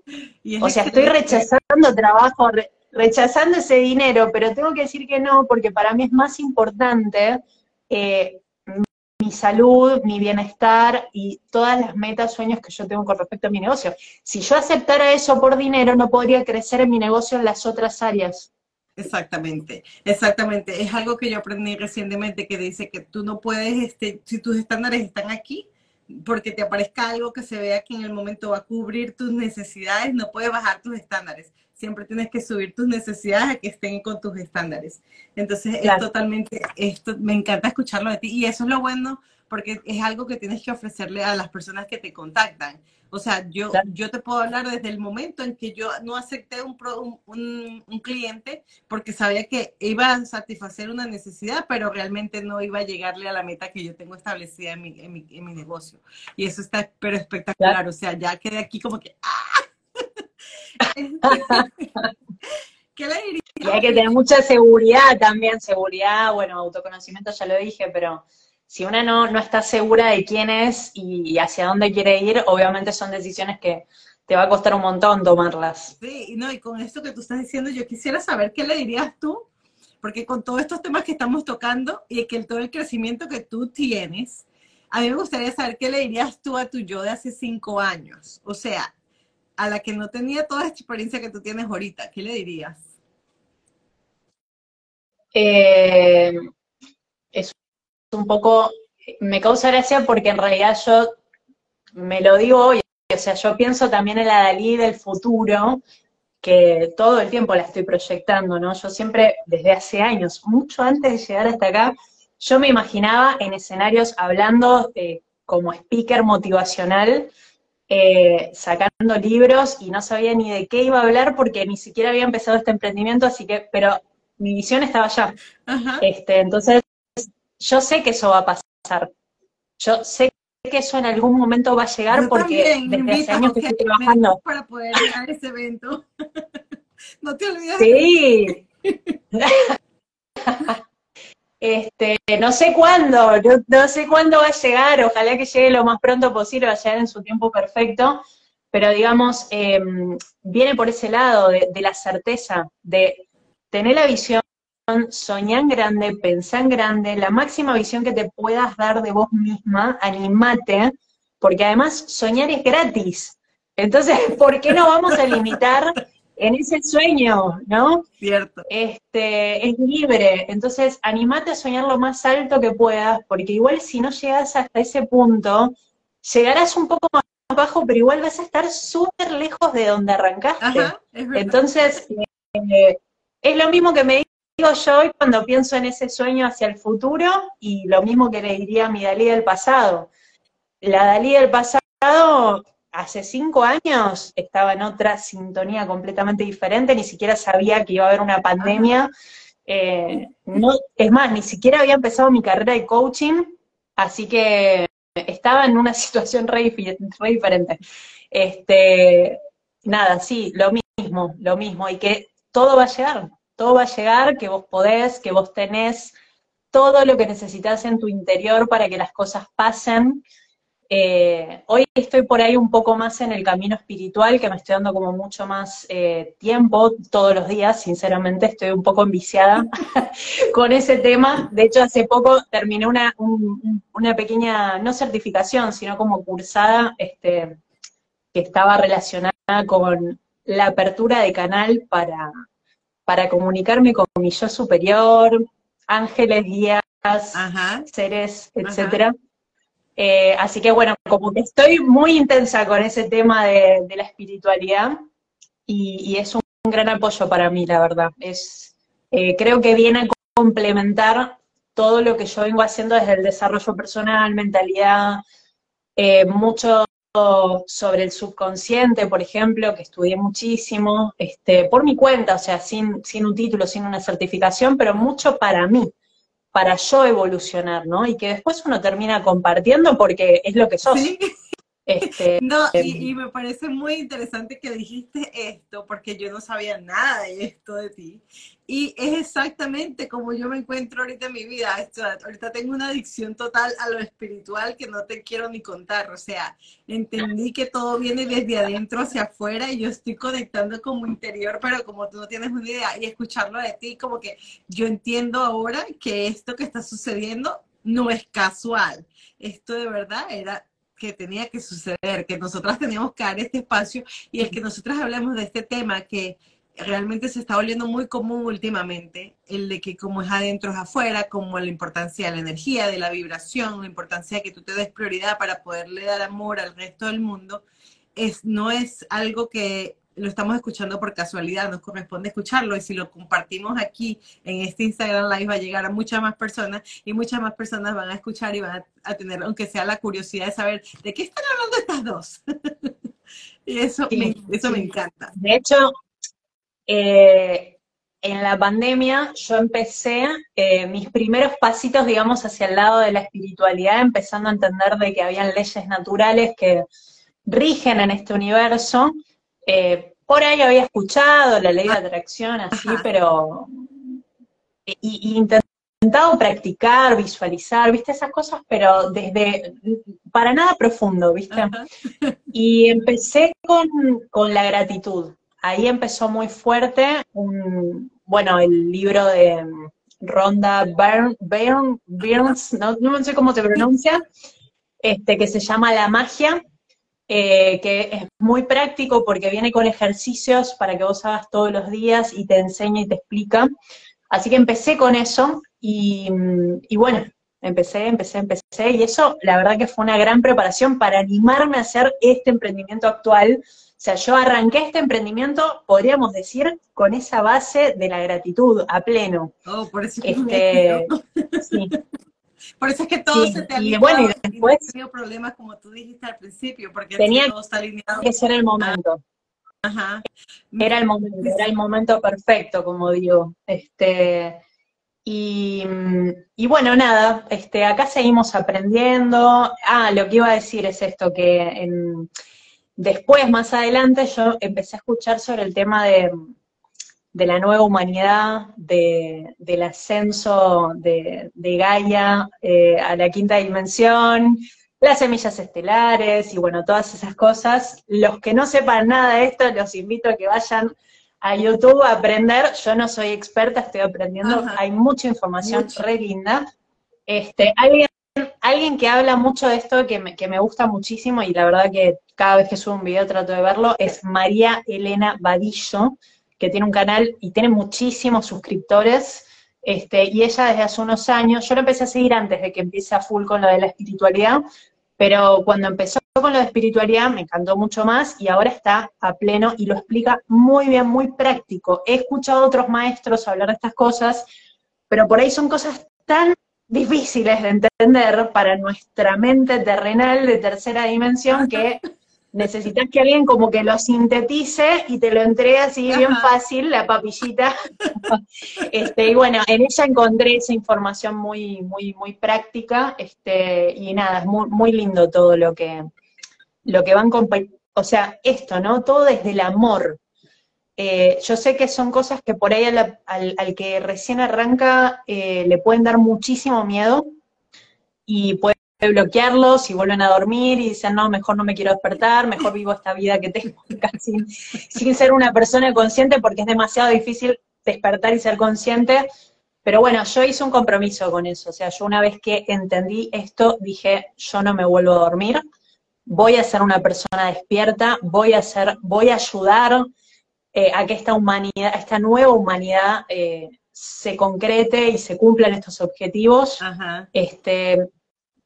O sea, estoy rechazando trabajo, rechazando ese dinero, pero tengo que decir que no porque para mí es más importante eh, mi salud, mi bienestar y todas las metas, sueños que yo tengo con respecto a mi negocio. Si yo aceptara eso por dinero, no podría crecer en mi negocio en las otras áreas. Exactamente, exactamente. Es algo que yo aprendí recientemente que dice que tú no puedes, este, si tus estándares están aquí, porque te aparezca algo que se vea que en el momento va a cubrir tus necesidades, no puedes bajar tus estándares. Siempre tienes que subir tus necesidades a que estén con tus estándares. Entonces, es totalmente, esto, me encanta escucharlo de ti. Y eso es lo bueno, porque es algo que tienes que ofrecerle a las personas que te contactan. O sea, yo, yo te puedo hablar desde el momento en que yo no acepté un, un, un, cliente porque sabía que iba a satisfacer una necesidad, pero realmente no iba a llegarle a la meta que yo tengo establecida en mi, en mi, en mi negocio. Y eso está pero espectacular. O sea, ya quedé aquí como que... ¡ah! ¿Qué le diría? Y hay que tener mucha seguridad también, seguridad, bueno, autoconocimiento ya lo dije, pero si una no, no está segura de quién es y, hacia dónde quiere ir, obviamente son decisiones que te va a costar un montón tomarlas. Sí, no, y con esto que tú estás diciendo, yo quisiera saber qué le dirías tú, porque con todos estos temas que estamos tocando y que todo el crecimiento que tú tienes, a mí me gustaría saber qué le dirías tú a tu yo de hace cinco años. O sea, a la que no tenía toda esta experiencia que tú tienes ahorita, ¿qué le dirías? Eh, un poco, me causa gracia porque en realidad yo me lo digo hoy, o sea, yo pienso también en la Dalí del futuro, que todo el tiempo la estoy proyectando, ¿no? Yo siempre, desde hace años, mucho antes de llegar hasta acá, yo me imaginaba en escenarios hablando eh, como speaker motivacional, eh, sacando libros y no sabía ni de qué iba a hablar porque ni siquiera había empezado este emprendimiento, así que, pero mi visión estaba allá. Este, entonces, yo sé que eso va a pasar. Yo sé que eso en algún momento va a llegar porque desde hace años que estoy trabajando. Para poder llegar a ese evento. no te olvides. Sí. este, no sé cuándo, no, sé cuándo va a llegar, ojalá que llegue lo más pronto posible, va a llegar en su tiempo perfecto, pero digamos, em, viene por ese lado de, la certeza, de tener la visión soñar en grande, pensar en grande, la máxima visión que te puedas dar de vos misma, animate, porque además soñar es gratis. Entonces, ¿por qué no vamos a limitar en ese sueño, no? Cierto. Este, es libre. Entonces, animate a soñar lo más alto que puedas, porque igual si no llegas hasta ese punto, llegarás un poco más abajo, pero igual vas a estar súper lejos de donde arrancaste. Entonces, eh, es lo mismo que me digo yo hoy cuando pienso en ese sueño hacia el futuro y lo mismo que le diría a mi Dalí del pasado. La Dalí del pasado hace cinco años estaba en otra sintonía completamente diferente, ni siquiera sabía que iba a haber una pandemia. Eh, no, es más, ni siquiera había empezado mi carrera de coaching, así que estaba en una situación re, diferente. Este, nada, sí, lo mismo, lo mismo, y que todo va a llegar, todo va a llegar, que vos podés, que vos tenés todo lo que necesitas en tu interior para que las cosas pasen. Eh, hoy estoy por ahí un poco más en el camino espiritual, que me estoy dando como mucho más eh, tiempo todos los días, sinceramente estoy un poco enviciada con ese tema. De hecho, hace poco terminé una, una pequeña, no certificación, sino como cursada, este, que estaba relacionada con la apertura de canal para, para comunicarme con mi yo superior, ángeles, guías, seres, etcétera. Eh, así que bueno, como que estoy muy intensa con ese tema de, la espiritualidad y, es un, gran apoyo para mí, la verdad. Es, eh, creo que viene a complementar todo lo que yo vengo haciendo desde el desarrollo personal, mentalidad, eh, mucho sobre el subconsciente, por ejemplo, que estudié muchísimo, este, por mi cuenta, o sea, sin, sin un título, sin una certificación, pero mucho para mí, para yo evolucionar, ¿no? Y que después uno termina compartiendo porque es lo que sos. Este, no, y, y, me parece muy interesante que dijiste esto, porque yo no sabía nada de esto de ti. Y es exactamente como yo me encuentro ahorita en mi vida. ahorita tengo una adicción total a lo espiritual que no te quiero ni contar. O sea, entendí que todo viene desde adentro hacia afuera y yo estoy conectando como interior, pero como tú no tienes una idea y escucharlo de ti, como que yo entiendo ahora que esto que está sucediendo no es casual. Esto de verdad era que tenía que suceder, que nosotras teníamos que dar este espacio y el que nosotras hablemos de este tema que realmente se está volviendo muy común últimamente, el de que como es adentro es afuera, como la importancia de la energía, de la vibración, la importancia de que tú te des prioridad para poderle dar amor al resto del mundo, es, no es algo que lo estamos escuchando por casualidad, nos corresponde escucharlo y si lo compartimos aquí en este Instagram Live va a llegar a muchas más personas y muchas más personas van a escuchar y van a, tener, aunque sea la curiosidad de saber de qué están hablando estas dos. y eso, me, eso me encanta. De hecho, eh, en la pandemia yo empecé eh, mis primeros pasitos, digamos, hacia el lado de la espiritualidad, empezando a entender de que habían leyes naturales que rigen en este universo. Eh, por ahí había escuchado la ley de atracción, así, pero... Y, intentado practicar, visualizar, viste, esas cosas, pero desde, para nada profundo, viste. Y empecé con, con la gratitud. Ahí empezó muy fuerte un, bueno, el libro de Ronda Burns, no, sé cómo se pronuncia, este, que se llama La Magia, eh, que es muy práctico porque viene con ejercicios para que vos hagas todos los días y te enseña y te explica. Así que empecé con eso y, y bueno, empecé, empecé, empecé, y eso la verdad que fue una gran preparación para animarme a hacer este emprendimiento actual, o sea, yo arranqué este emprendimiento, podríamos decir, con esa base de la gratitud a pleno. Oh, por eso es este, sí. Por eso es que todo se te ha y bueno, y después tenido problemas como tú dijiste al principio, porque tenía todo está alineado. que ser el momento. Ajá. Era el momento, era el momento perfecto, como digo. Este, y, y, bueno, nada, este, acá seguimos aprendiendo. Ah, lo que iba a decir es esto, que en, Después, más adelante, yo empecé a escuchar sobre el tema de, la nueva humanidad, del ascenso de, Gaia eh, a la quinta dimensión, las semillas estelares y bueno, todas esas cosas. Los que no sepan nada de esto, los invito a que vayan a YouTube a aprender. Yo no soy experta, estoy aprendiendo. Hay mucha información re linda. Este, alguien, alguien que habla mucho de esto que me, que me gusta muchísimo y la verdad que cada vez que subo un video trato de verlo, es María Elena Vadillo, que tiene un canal y tiene muchísimos suscriptores. Este, y ella desde hace unos años, yo lo empecé a seguir antes de que empiece a full con lo de la espiritualidad, pero cuando empezó con lo de espiritualidad me encantó mucho más y ahora está a pleno y lo explica muy bien, muy práctico. He escuchado a otros maestros hablar de estas cosas, pero por ahí son cosas tan difíciles de entender para nuestra mente terrenal de tercera dimensión que necesitas que alguien como que lo sintetice y te lo entregue así bien fácil, la papillita. este, y bueno, en ella encontré esa información muy, muy, muy práctica, este, y nada, es muy, muy lindo todo lo que, lo que van o sea, esto, ¿no? Todo desde el amor. Eh, yo sé que son cosas que por ahí al, al, que recién arranca eh, le pueden dar muchísimo miedo y puede bloquearlos y vuelven a dormir y dicen, no, mejor no me quiero despertar, mejor vivo esta vida que tengo sin, sin ser una persona consciente porque es demasiado difícil despertar y ser consciente. Pero bueno, yo hice un compromiso con eso, o sea, yo una vez que entendí esto, dije, yo no me vuelvo a dormir, voy a ser una persona despierta, voy a ser, voy a ayudar eh, a que esta humanidad, esta nueva humanidad eh, se concrete y se cumplan estos objetivos. Este,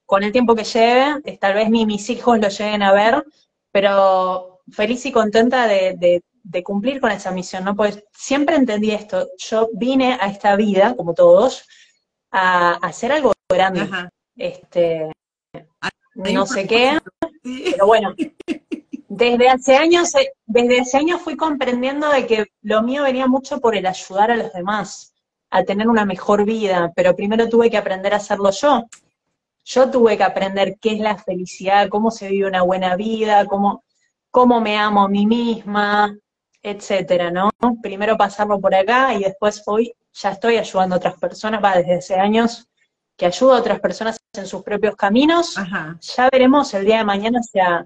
con el tiempo que lleve, tal vez ni mis hijos lo lleguen a ver, pero feliz y contenta de, cumplir con esa misión, ¿no? Pues siempre entendí esto, yo vine a esta vida, como todos, a, hacer algo grande. Este, no sé qué, pero bueno, desde hace años, eh, desde hace años fui comprendiendo de que lo mío venía mucho por el ayudar a los demás, a tener una mejor vida, pero primero tuve que aprender a hacerlo yo. Yo tuve que aprender qué es la felicidad, cómo se vive una buena vida, cómo, cómo me amo a mí misma, etcétera, ¿no? Primero pasarlo por acá y después hoy ya estoy ayudando a otras personas, va desde hace años que ayudo a otras personas en sus propios caminos. Ya veremos el día de mañana sea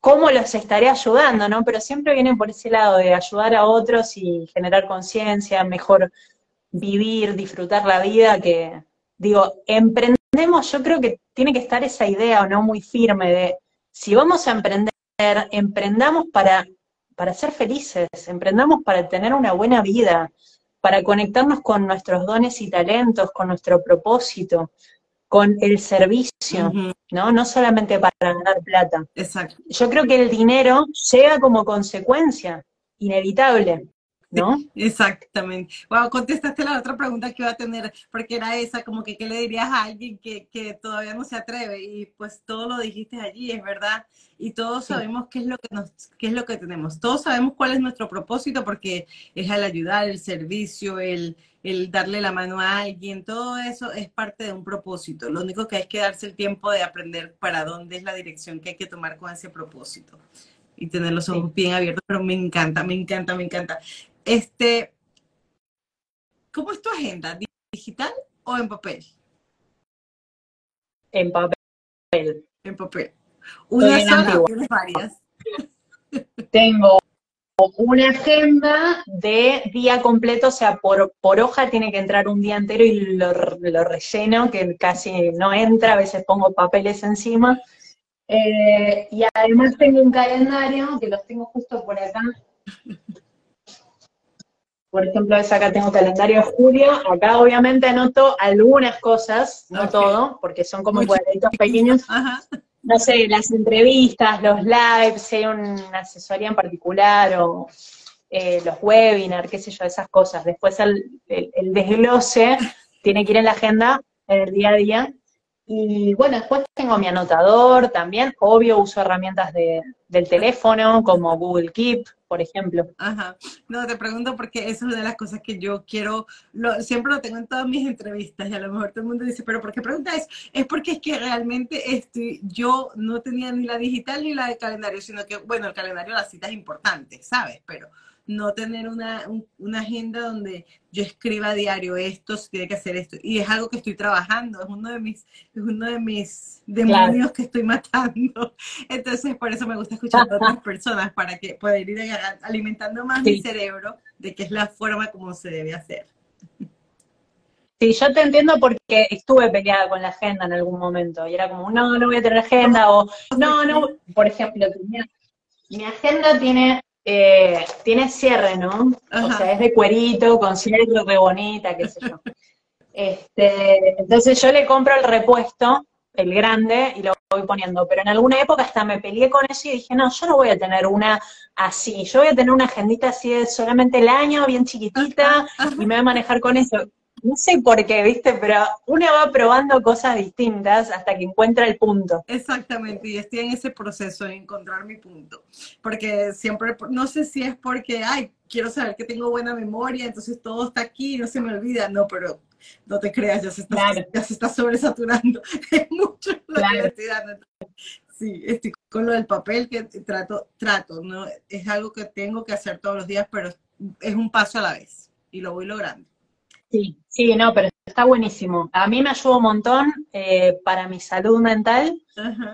cómo los estaré ayudando, ¿no? Pero siempre vienen por ese lado de ayudar a otros y generar conciencia, mejor vivir, disfrutar la vida, que digo, emprender emprendemos, yo creo que tiene que estar esa idea, ¿o no? Muy firme de, si vamos a emprender, emprendamos para, para ser felices, emprendamos para tener una buena vida, para conectarnos con nuestros dones y talentos, con nuestro propósito, con el servicio, ¿no? No solamente para ganar plata. Exacto. Yo creo que el dinero llega como consecuencia, inevitable. ¿No? Exactamente. Wow, contestaste la otra pregunta que iba a tener, porque era esa, como que qué le dirías a alguien que, todavía no se atreve, y pues todo lo dijiste allí, es verdad, y todos sabemos qué es lo que nos, qué es lo que tenemos, todos sabemos cuál es nuestro propósito, porque es el ayudar, el servicio, el, el darle la mano a alguien, todo eso es parte de un propósito. Lo único que hay que darse el tiempo de aprender para dónde es la dirección que hay que tomar con ese propósito y tener los ojos bien abiertos, pero me encanta, me encanta, me encanta. Este, ¿Cómo es tu agenda? ¿Digital o en papel? En papel. En papel. Una sola, tienes varias. Tengo una agenda de día completo, o sea, por, por hoja tiene que entrar un día entero y lo, relleno, que casi no entra, a veces pongo papeles encima. Eh, y además tengo un calendario, que los tengo justo por acá, por ejemplo, esa acá tengo calendario de julio, acá obviamente anoto algunas cosas, no todo, porque son como cuadraditos pequeños. No sé, las entrevistas, los lives, si hay una asesoría en particular, o eh, los webinars, qué sé yo, esas cosas. Después el, el desglose tiene que ir en la agenda, en el día a día, y bueno, después tengo mi anotador también, obvio uso herramientas de, del teléfono como Google Keep, por ejemplo. Ajá, no, te pregunto porque eso es una de las cosas que yo quiero, lo, siempre lo tengo en todas mis entrevistas y a lo mejor todo el mundo dice, pero ¿por qué preguntas Es porque es que realmente estoy, yo no tenía ni la digital ni la de calendario, sino que, bueno, el calendario, las citas importantes, ¿sabes? Pero no tener una, una, agenda donde yo escriba a diario esto, tiene que hacer esto. Y es algo que estoy trabajando, es uno de mis, es uno de mis demonios que estoy matando. Entonces, por eso me gusta escuchar a otras personas, para que poder ir alimentando más mi cerebro de que es la forma como se debe hacer. Sí, yo te entiendo porque estuve peleada con la agenda en algún momento y era como, no, no voy a tener agenda o, no, no, por ejemplo, mi agenda tiene eh, tiene cierre, ¿no? O sea, es de cuerito, con cierre re bonita, qué sé yo. Este, entonces yo le compro el repuesto, el grande, y lo voy poniendo. Pero en alguna época hasta me peleé con eso y dije, no, yo no voy a tener una así, yo voy a tener una agendita así de solamente el año, bien chiquitita, y me voy a manejar con eso no sé por qué, ¿viste? Pero uno va probando cosas distintas hasta que encuentra el punto. Exactamente, y estoy en ese proceso de encontrar mi punto. Porque siempre, no sé si es porque, ay, quiero saber que tengo buena memoria, entonces todo está aquí, no se me olvida. No, pero no te creas, ya se está, ya se está sobresaturando. Es mucho que estoy dando. Sí, estoy con lo del papel que trato, trato, ¿no? Es algo que tengo que hacer todos los días, pero es un paso a la vez y lo voy logrando. Sí, sí, no, pero está buenísimo. A mí me ayuda un montón eh, para mi salud mental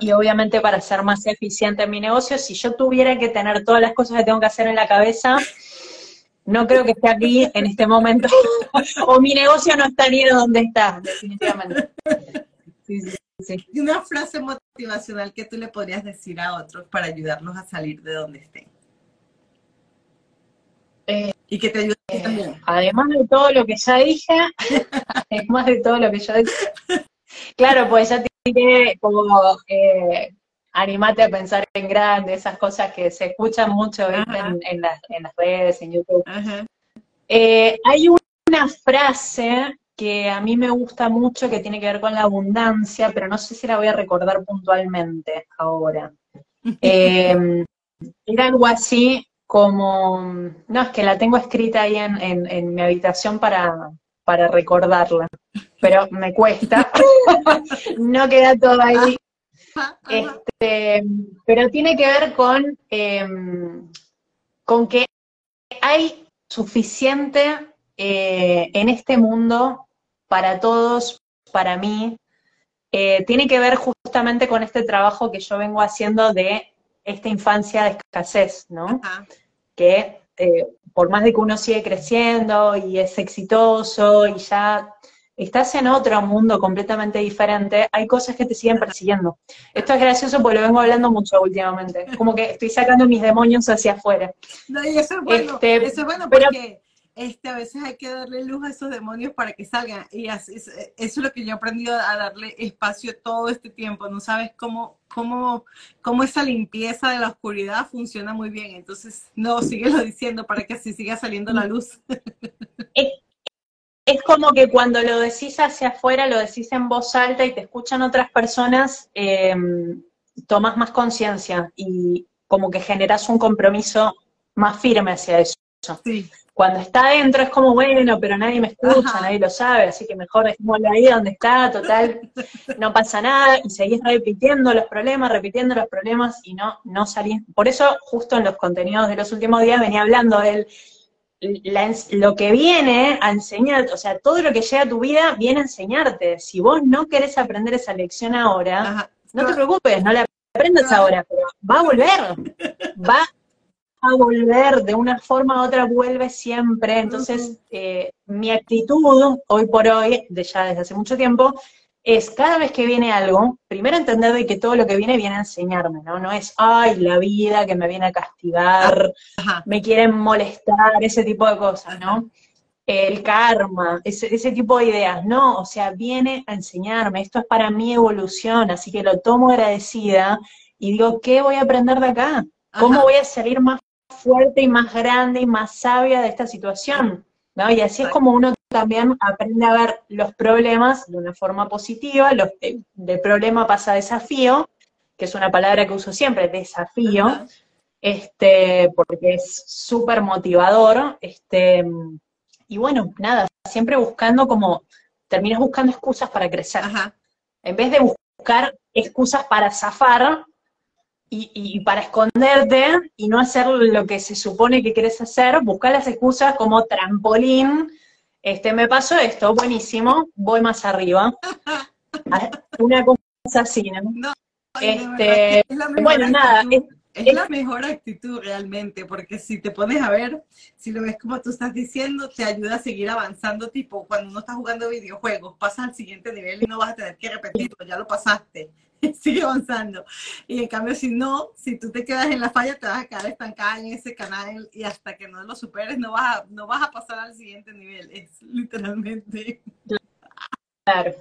y obviamente para ser más eficiente en mi negocio. Si yo tuviera que tener todas las cosas que tengo que hacer en la cabeza, no creo que esté aquí en este momento. o mi negocio no estaría donde está, definitivamente. Sí, sí, sí. Una frase motivacional que tú le podrías decir a otros para ayudarlos a salir de donde estén. Eh, y que te ayude también. Además de todo lo que ya dije, además de todo lo que yo dije, claro, pues ya tiene como eh, animate a pensar en grande, esas cosas que se escuchan mucho en, las, redes, en YouTube. Eh, hay una frase que a mí me gusta mucho que tiene que ver con la abundancia, pero no sé si la voy a recordar puntualmente ahora. Eh, era algo así como, no, es que la tengo escrita ahí en, en, mi habitación para, para recordarla, pero me cuesta, no queda todo ahí. Este, pero tiene que ver con, em, con que hay suficiente eh, en este mundo para todos, para mí. Eh, tiene que ver justamente con este trabajo que yo vengo haciendo de esta infancia de escasez, ¿no? Que eh, por más de que uno sigue creciendo y es exitoso y ya estás en otro mundo completamente diferente, hay cosas que te siguen persiguiendo. Esto es gracioso porque lo vengo hablando mucho últimamente. Como que estoy sacando mis demonios hacia afuera. No, y eso es bueno, Este, eso es bueno pero- porque este, a veces hay que darle luz a esos demonios para que salgan. Y así es- eso es lo que yo he aprendido a darle espacio todo este tiempo. No sabes cómo, cómo, cómo esa limpieza de la oscuridad funciona muy bien. Entonces, no, síguelo diciendo para que así siga saliendo la luz. Es como que cuando lo decís hacia afuera, lo decís en voz alta y te escuchan otras personas, eh, tomas más conciencia y como que generas un compromiso más firme hacia eso. Sí, Cuando está adentro es como, bueno, pero nadie me escucha, Ajá. nadie lo sabe, así que mejor dejémoslo ahí donde está, total, no pasa nada, y seguís repitiendo los problemas, repitiendo los problemas, y no, no salís. Por eso, justo en los contenidos de los últimos días venía hablando del la lo que viene a enseñar, o sea, todo lo que llega a tu vida viene a enseñarte. Si vos no querés aprender esa lección ahora, ajá. no te preocupes, no la aprendas ahora, pero va a volver, va a volver de una forma u otra, vuelve siempre. Entonces, eh, mi actitud hoy por hoy, de ya desde hace mucho tiempo, es cada vez que viene algo, primero entender de que todo lo que viene viene a enseñarme, ¿no? No es, ay, la vida que me viene a castigar, Ajá. me quieren molestar, ese tipo de cosas, ¿no? El karma, ese, ese tipo de ideas, no, o sea, viene a enseñarme, esto es para mi evolución, así que lo tomo agradecida y digo, ¿qué voy a aprender de acá? ¿Cómo Ajá. voy a salir más fuerte y más grande y más sabia de esta situación? ¿No? Y así es como uno también aprende a ver los problemas de una forma positiva, los, de, de problema pasa a desafío, que es una palabra que uso siempre, desafío, este, porque es súper motivador, este, y bueno, nada, siempre buscando como, terminas buscando excusas para crecer. En vez de buscar excusas para zafar y, y para esconderte y no hacer lo que se supone que quieres hacer, buscar las excusas como trampolín. Este, me pasó esto, buenísimo, voy más arriba. Ah, Una cosa así, ¿no? De Este, es la mejor bueno, nada, actitud. Es, es- la mejor actitud realmente, porque si te pones a ver, si lo ves como tú estás diciendo, te ayuda a seguir avanzando, tipo cuando uno está jugando videojuegos, pasas al siguiente nivel y no vas a tener que repetirlo, ya lo pasaste, sigue avanzando. Y en cambio, si no, si tú te quedas en la falla, te vas a quedar estancada en ese canal y hasta que no lo superes, no vas a, no vas a pasar al siguiente nivel, es literalmente. Claro.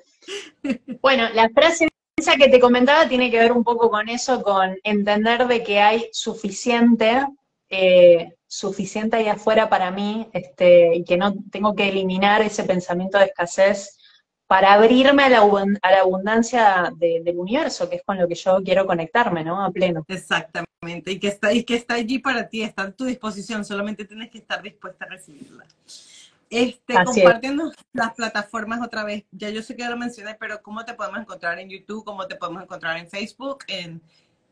Bueno, la frase esa que te comentaba tiene que ver un poco con eso, con entender de que hay suficiente, eh, suficiente ahí afuera para mí, este, y que no tengo que eliminar ese pensamiento de escasez para abrirme a la, a la abundancia de- del universo, que es con lo que yo quiero conectarme, ¿no? A pleno. Exactamente, y que está, y que está allí para ti, está a tu disposición, solamente tienes que estar dispuesta a recibirla. Este, Así es. las plataformas otra vez. Ya yo sé que ya lo mencioné, pero ¿cómo te podemos encontrar en YouTube? ¿Cómo te podemos encontrar en Facebook? En,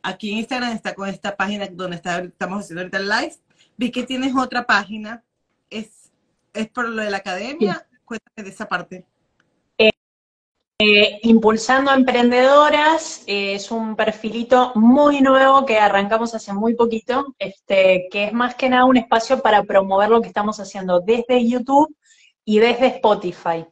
aquí en Instagram está con esta página donde está, estamos haciendo ahorita el live. Vi que tienes otra página. ¿Es, es por lo de la academia? Cuéntame de esa parte. Eh, Impulsando Emprendedoras eh, es un perfilito muy nuevo que arrancamos hace muy poquito, este, que es más que nada un espacio para promover lo que estamos haciendo desde YouTube y desde Spotify.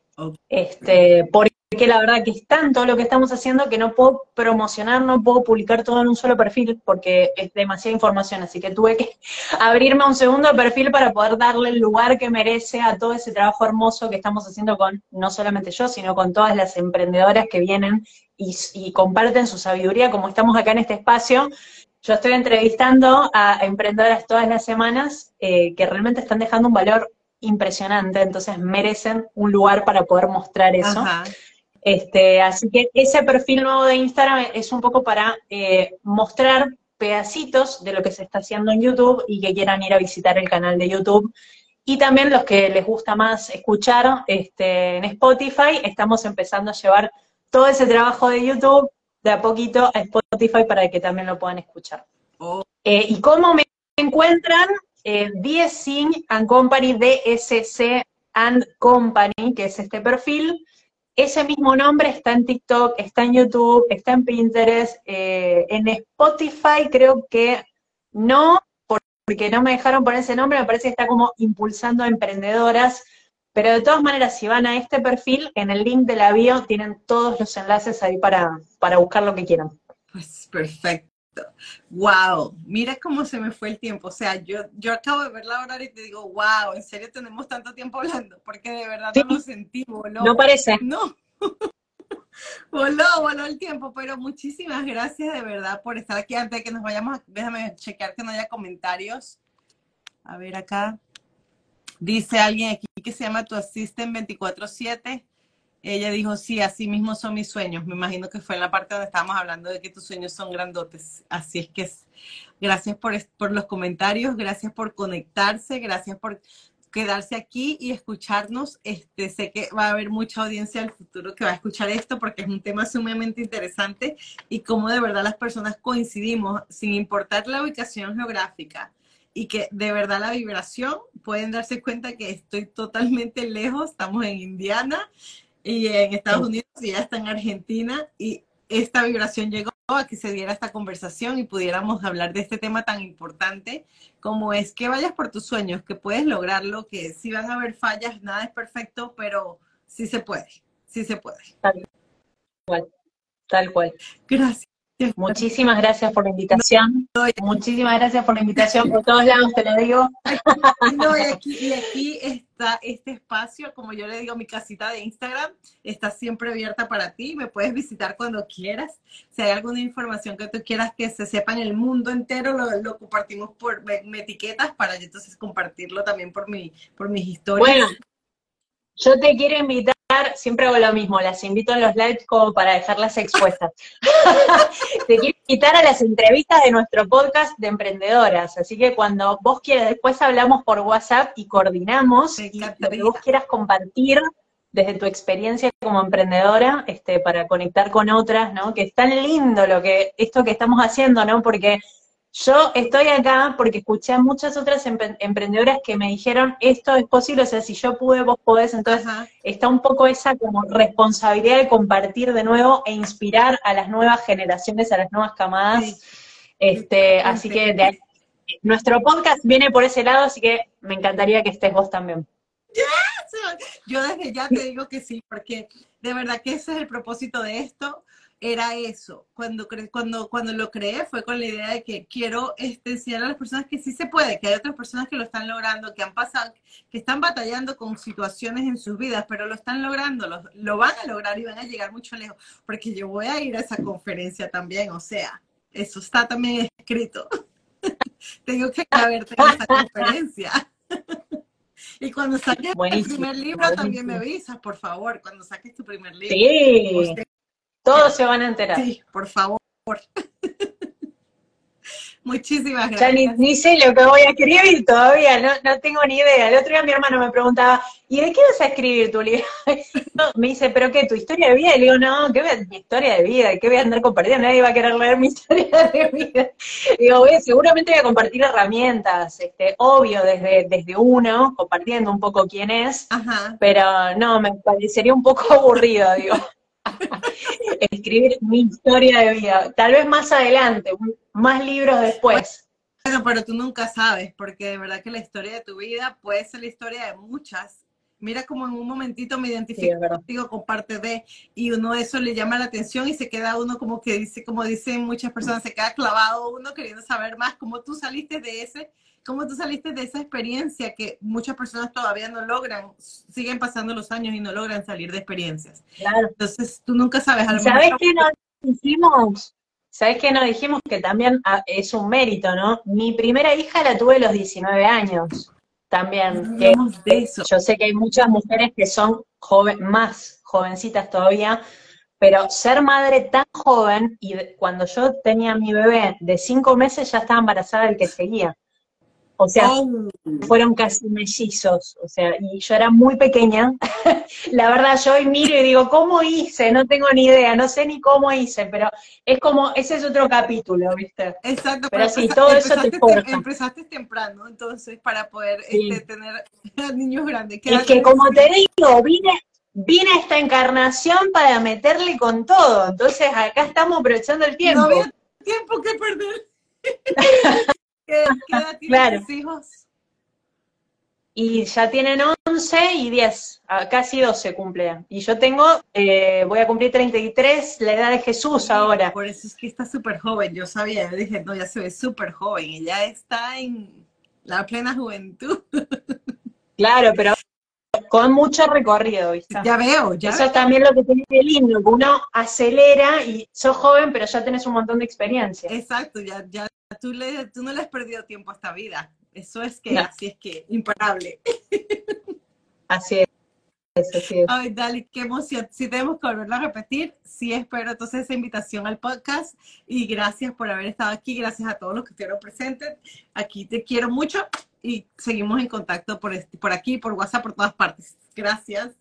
Este, porque la verdad que es tanto lo que estamos haciendo que no puedo promocionar, no puedo publicar todo en un solo perfil porque es demasiada información, así que tuve que abrirme a un segundo perfil para poder darle el lugar que merece a todo ese trabajo hermoso que estamos haciendo con, no solamente yo, sino con todas las emprendedoras que vienen y, y comparten su sabiduría, como estamos acá en este espacio. Yo estoy entrevistando a emprendedoras todas las semanas eh, que realmente están dejando un valor impresionante, entonces merecen un lugar para poder mostrar eso. Ajá. Este, así que ese perfil nuevo de Instagram es un poco para eh, mostrar pedacitos de lo que se está haciendo en YouTube y que quieran ir a visitar el canal de YouTube. Y también los que les gusta más escuchar este, en Spotify, estamos empezando a llevar todo ese trabajo de YouTube de a poquito a Spotify para que también lo puedan escuchar. Oh, Eh, ¿Y cómo me encuentran? Eh, and Company, DSC and Company, que es este perfil. Ese mismo nombre está en TikTok, está en YouTube, está en Pinterest, eh, en Spotify creo que no, por- porque no me dejaron poner ese nombre, me parece que está como impulsando a emprendedoras, Pero de todas maneras, si van a este perfil, en el link de la bio tienen todos los enlaces ahí para, para buscar lo que quieran. Pues perfecto. Wow, mira cómo se me fue el tiempo. O sea, yo, yo acabo de ver la hora y te digo, wow, en serio tenemos tanto tiempo hablando, porque de verdad no lo sentí, voló. No parece. No. voló, voló el tiempo, pero muchísimas gracias de verdad por estar aquí. Antes de que nos vayamos, déjame chequear que no haya comentarios. A ver acá. Dice alguien aquí que se llama Tu Assistant 24-7 ella dijo, sí, así mismo son mis sueños. Me imagino que fue en la parte donde estábamos hablando de que tus sueños son grandotes. Así es que gracias por, por los comentarios, gracias por conectarse, gracias por quedarse aquí y escucharnos. Este, sé que va a haber mucha audiencia al futuro que va a escuchar esto porque es un tema sumamente interesante y cómo de verdad las personas coincidimos sin importar la ubicación geográfica y que de verdad la vibración pueden darse cuenta que estoy totalmente lejos, estamos en Indiana y en Estados Unidos y ya está en Argentina y esta vibración llegó a que se diera esta conversación y pudiéramos hablar de este tema tan importante como es que vayas por tus sueños, que puedes lograrlo, que si van a haber fallas, nada es perfecto, pero sí se puede, sí se puede. Tal cual, tal cual. Gracias. Muchísimas gracias por la invitación. Muchísimas gracias por la invitación por todos lados, te lo digo. No, y, aquí, y aquí está este espacio, como yo le digo, mi casita de Instagram está siempre abierta para ti. Me puedes visitar cuando quieras. Si hay alguna información que tú quieras que se sepa en el mundo entero, lo, compartimos por, me, etiquetas para yo entonces compartirlo también por, mi, por mis historias. Bueno, yo te quiero invitar siempre hago lo mismo, las invito en los lives como para dejarlas expuestas. Te quiero invitar a las entrevistas de nuestro podcast de emprendedoras, así que cuando vos quieras, después hablamos por WhatsApp y coordinamos y lo que vos quieras compartir desde tu experiencia como emprendedora, este, para conectar con otras, ¿no? Que es tan lindo lo que, esto que estamos haciendo, ¿no? Porque yo estoy acá porque escuché a muchas otras emprendedoras que me dijeron, esto es posible, o sea, si yo pude, vos podés, entonces está un poco esa como responsabilidad de compartir de nuevo e inspirar a las nuevas generaciones, a las nuevas camadas. Este, así que nuestro podcast viene por ese lado, así que me encantaría que estés vos también. Yo desde ya te digo que sí, porque de verdad que ese es el propósito de esto era eso. Cuando, cuando, cuando lo creé fue con la idea de que quiero este, enseñar a las personas que sí se puede, que hay otras personas que lo están logrando, que han pasado, que están batallando con situaciones en sus vidas, pero lo están logrando, lo, lo van a lograr y van a llegar mucho lejos, porque yo voy a ir a esa conferencia también, o sea, eso está también escrito. Tengo que verte en esa conferencia. Y cuando saques tu primer libro, también me avisas, por favor, cuando saques tu primer libro. Sí. Todos se van a enterar. Sí, por favor. Muchísimas gracias. Ya ni, sé lo que voy a escribir todavía, no, no tengo ni idea. El otro día mi hermano me preguntaba, ¿y de qué vas a escribir tu libro? me dice, ¿pero qué? ¿Tu historia de vida? Y le digo, no, ¿qué voy a, mi historia de vida? ¿Qué voy a andar compartiendo? Nadie va a querer leer mi historia de vida. digo, seguramente voy a compartir herramientas, este, obvio, desde, desde uno, compartiendo un poco quién es, pero no, me parecería un poco aburrido, digo. escribir mi historia de vida. Tal vez más adelante, más libros después. Bueno, pero tú nunca sabes, porque de verdad que la historia de tu vida puede ser la historia de muchas. Mira como en un momentito me identifico contigo con parte de, y uno eso le llama la atención y se queda uno como que dice, como dicen muchas personas, se queda clavado uno queriendo saber más, cómo tú saliste de ese ¿Cómo tú saliste de esa experiencia que muchas personas todavía no logran, siguen pasando los años y no logran salir de experiencias? Claro. Entonces, tú nunca sabes. ¿Sabes qué nos dijimos? ¿Sabes qué nos dijimos? Que también ah, es un mérito, ¿no? Mi primera hija la tuve a los 19 años. También. Que, de eso. Yo sé que hay muchas mujeres que son joven, más jovencitas todavía, pero ser madre tan joven, y cuando yo tenía mi bebé de cinco meses ya estaba embarazada el que seguía. O sea, fueron casi mellizos, o sea, y yo era muy pequeña. la verdad, yo hoy miro y digo, ¿cómo hice? No tengo ni idea, no sé ni cómo hice, pero es como, ese es otro capítulo, ¿viste? Exacto, pero, sí, todo eso te forja. empezaste temprano, entonces, para poder este, tener niños grandes. Y es que, como te digo, vine, vine a esta encarnación para meterle con todo, entonces acá estamos aprovechando el tiempo. No había tiempo que perder. ¿Qué, edad tienen tus hijos? y ya tienen 11 y 10, ah, casi 12 cumplen. Y yo tengo, eh, voy a cumplir 33, la edad de Jesús ahora. Por eso es que está súper joven, yo sabía, yo dije, no, ya se ve súper joven, y ya está en la plena juventud. Claro, pero con mucho recorrido, ¿viste? Ya veo, ya Eso es también lo que tiene de lindo, que uno acelera y sos joven, pero ya tenés un montón de experiencia. Exacto, ya, ya tú, le, tú no le has perdido tiempo a esta vida. Eso es que, así es que, imparable. Así es. Así es. Ay, Dali, qué emoción. Si tenemos que volverlo a repetir, sí espero entonces esa invitación al podcast y gracias por haber estado aquí, gracias a todos los que estuvieron presentes. Aquí te quiero mucho y seguimos en contacto por, este, por aquí, por WhatsApp, por todas partes. Gracias.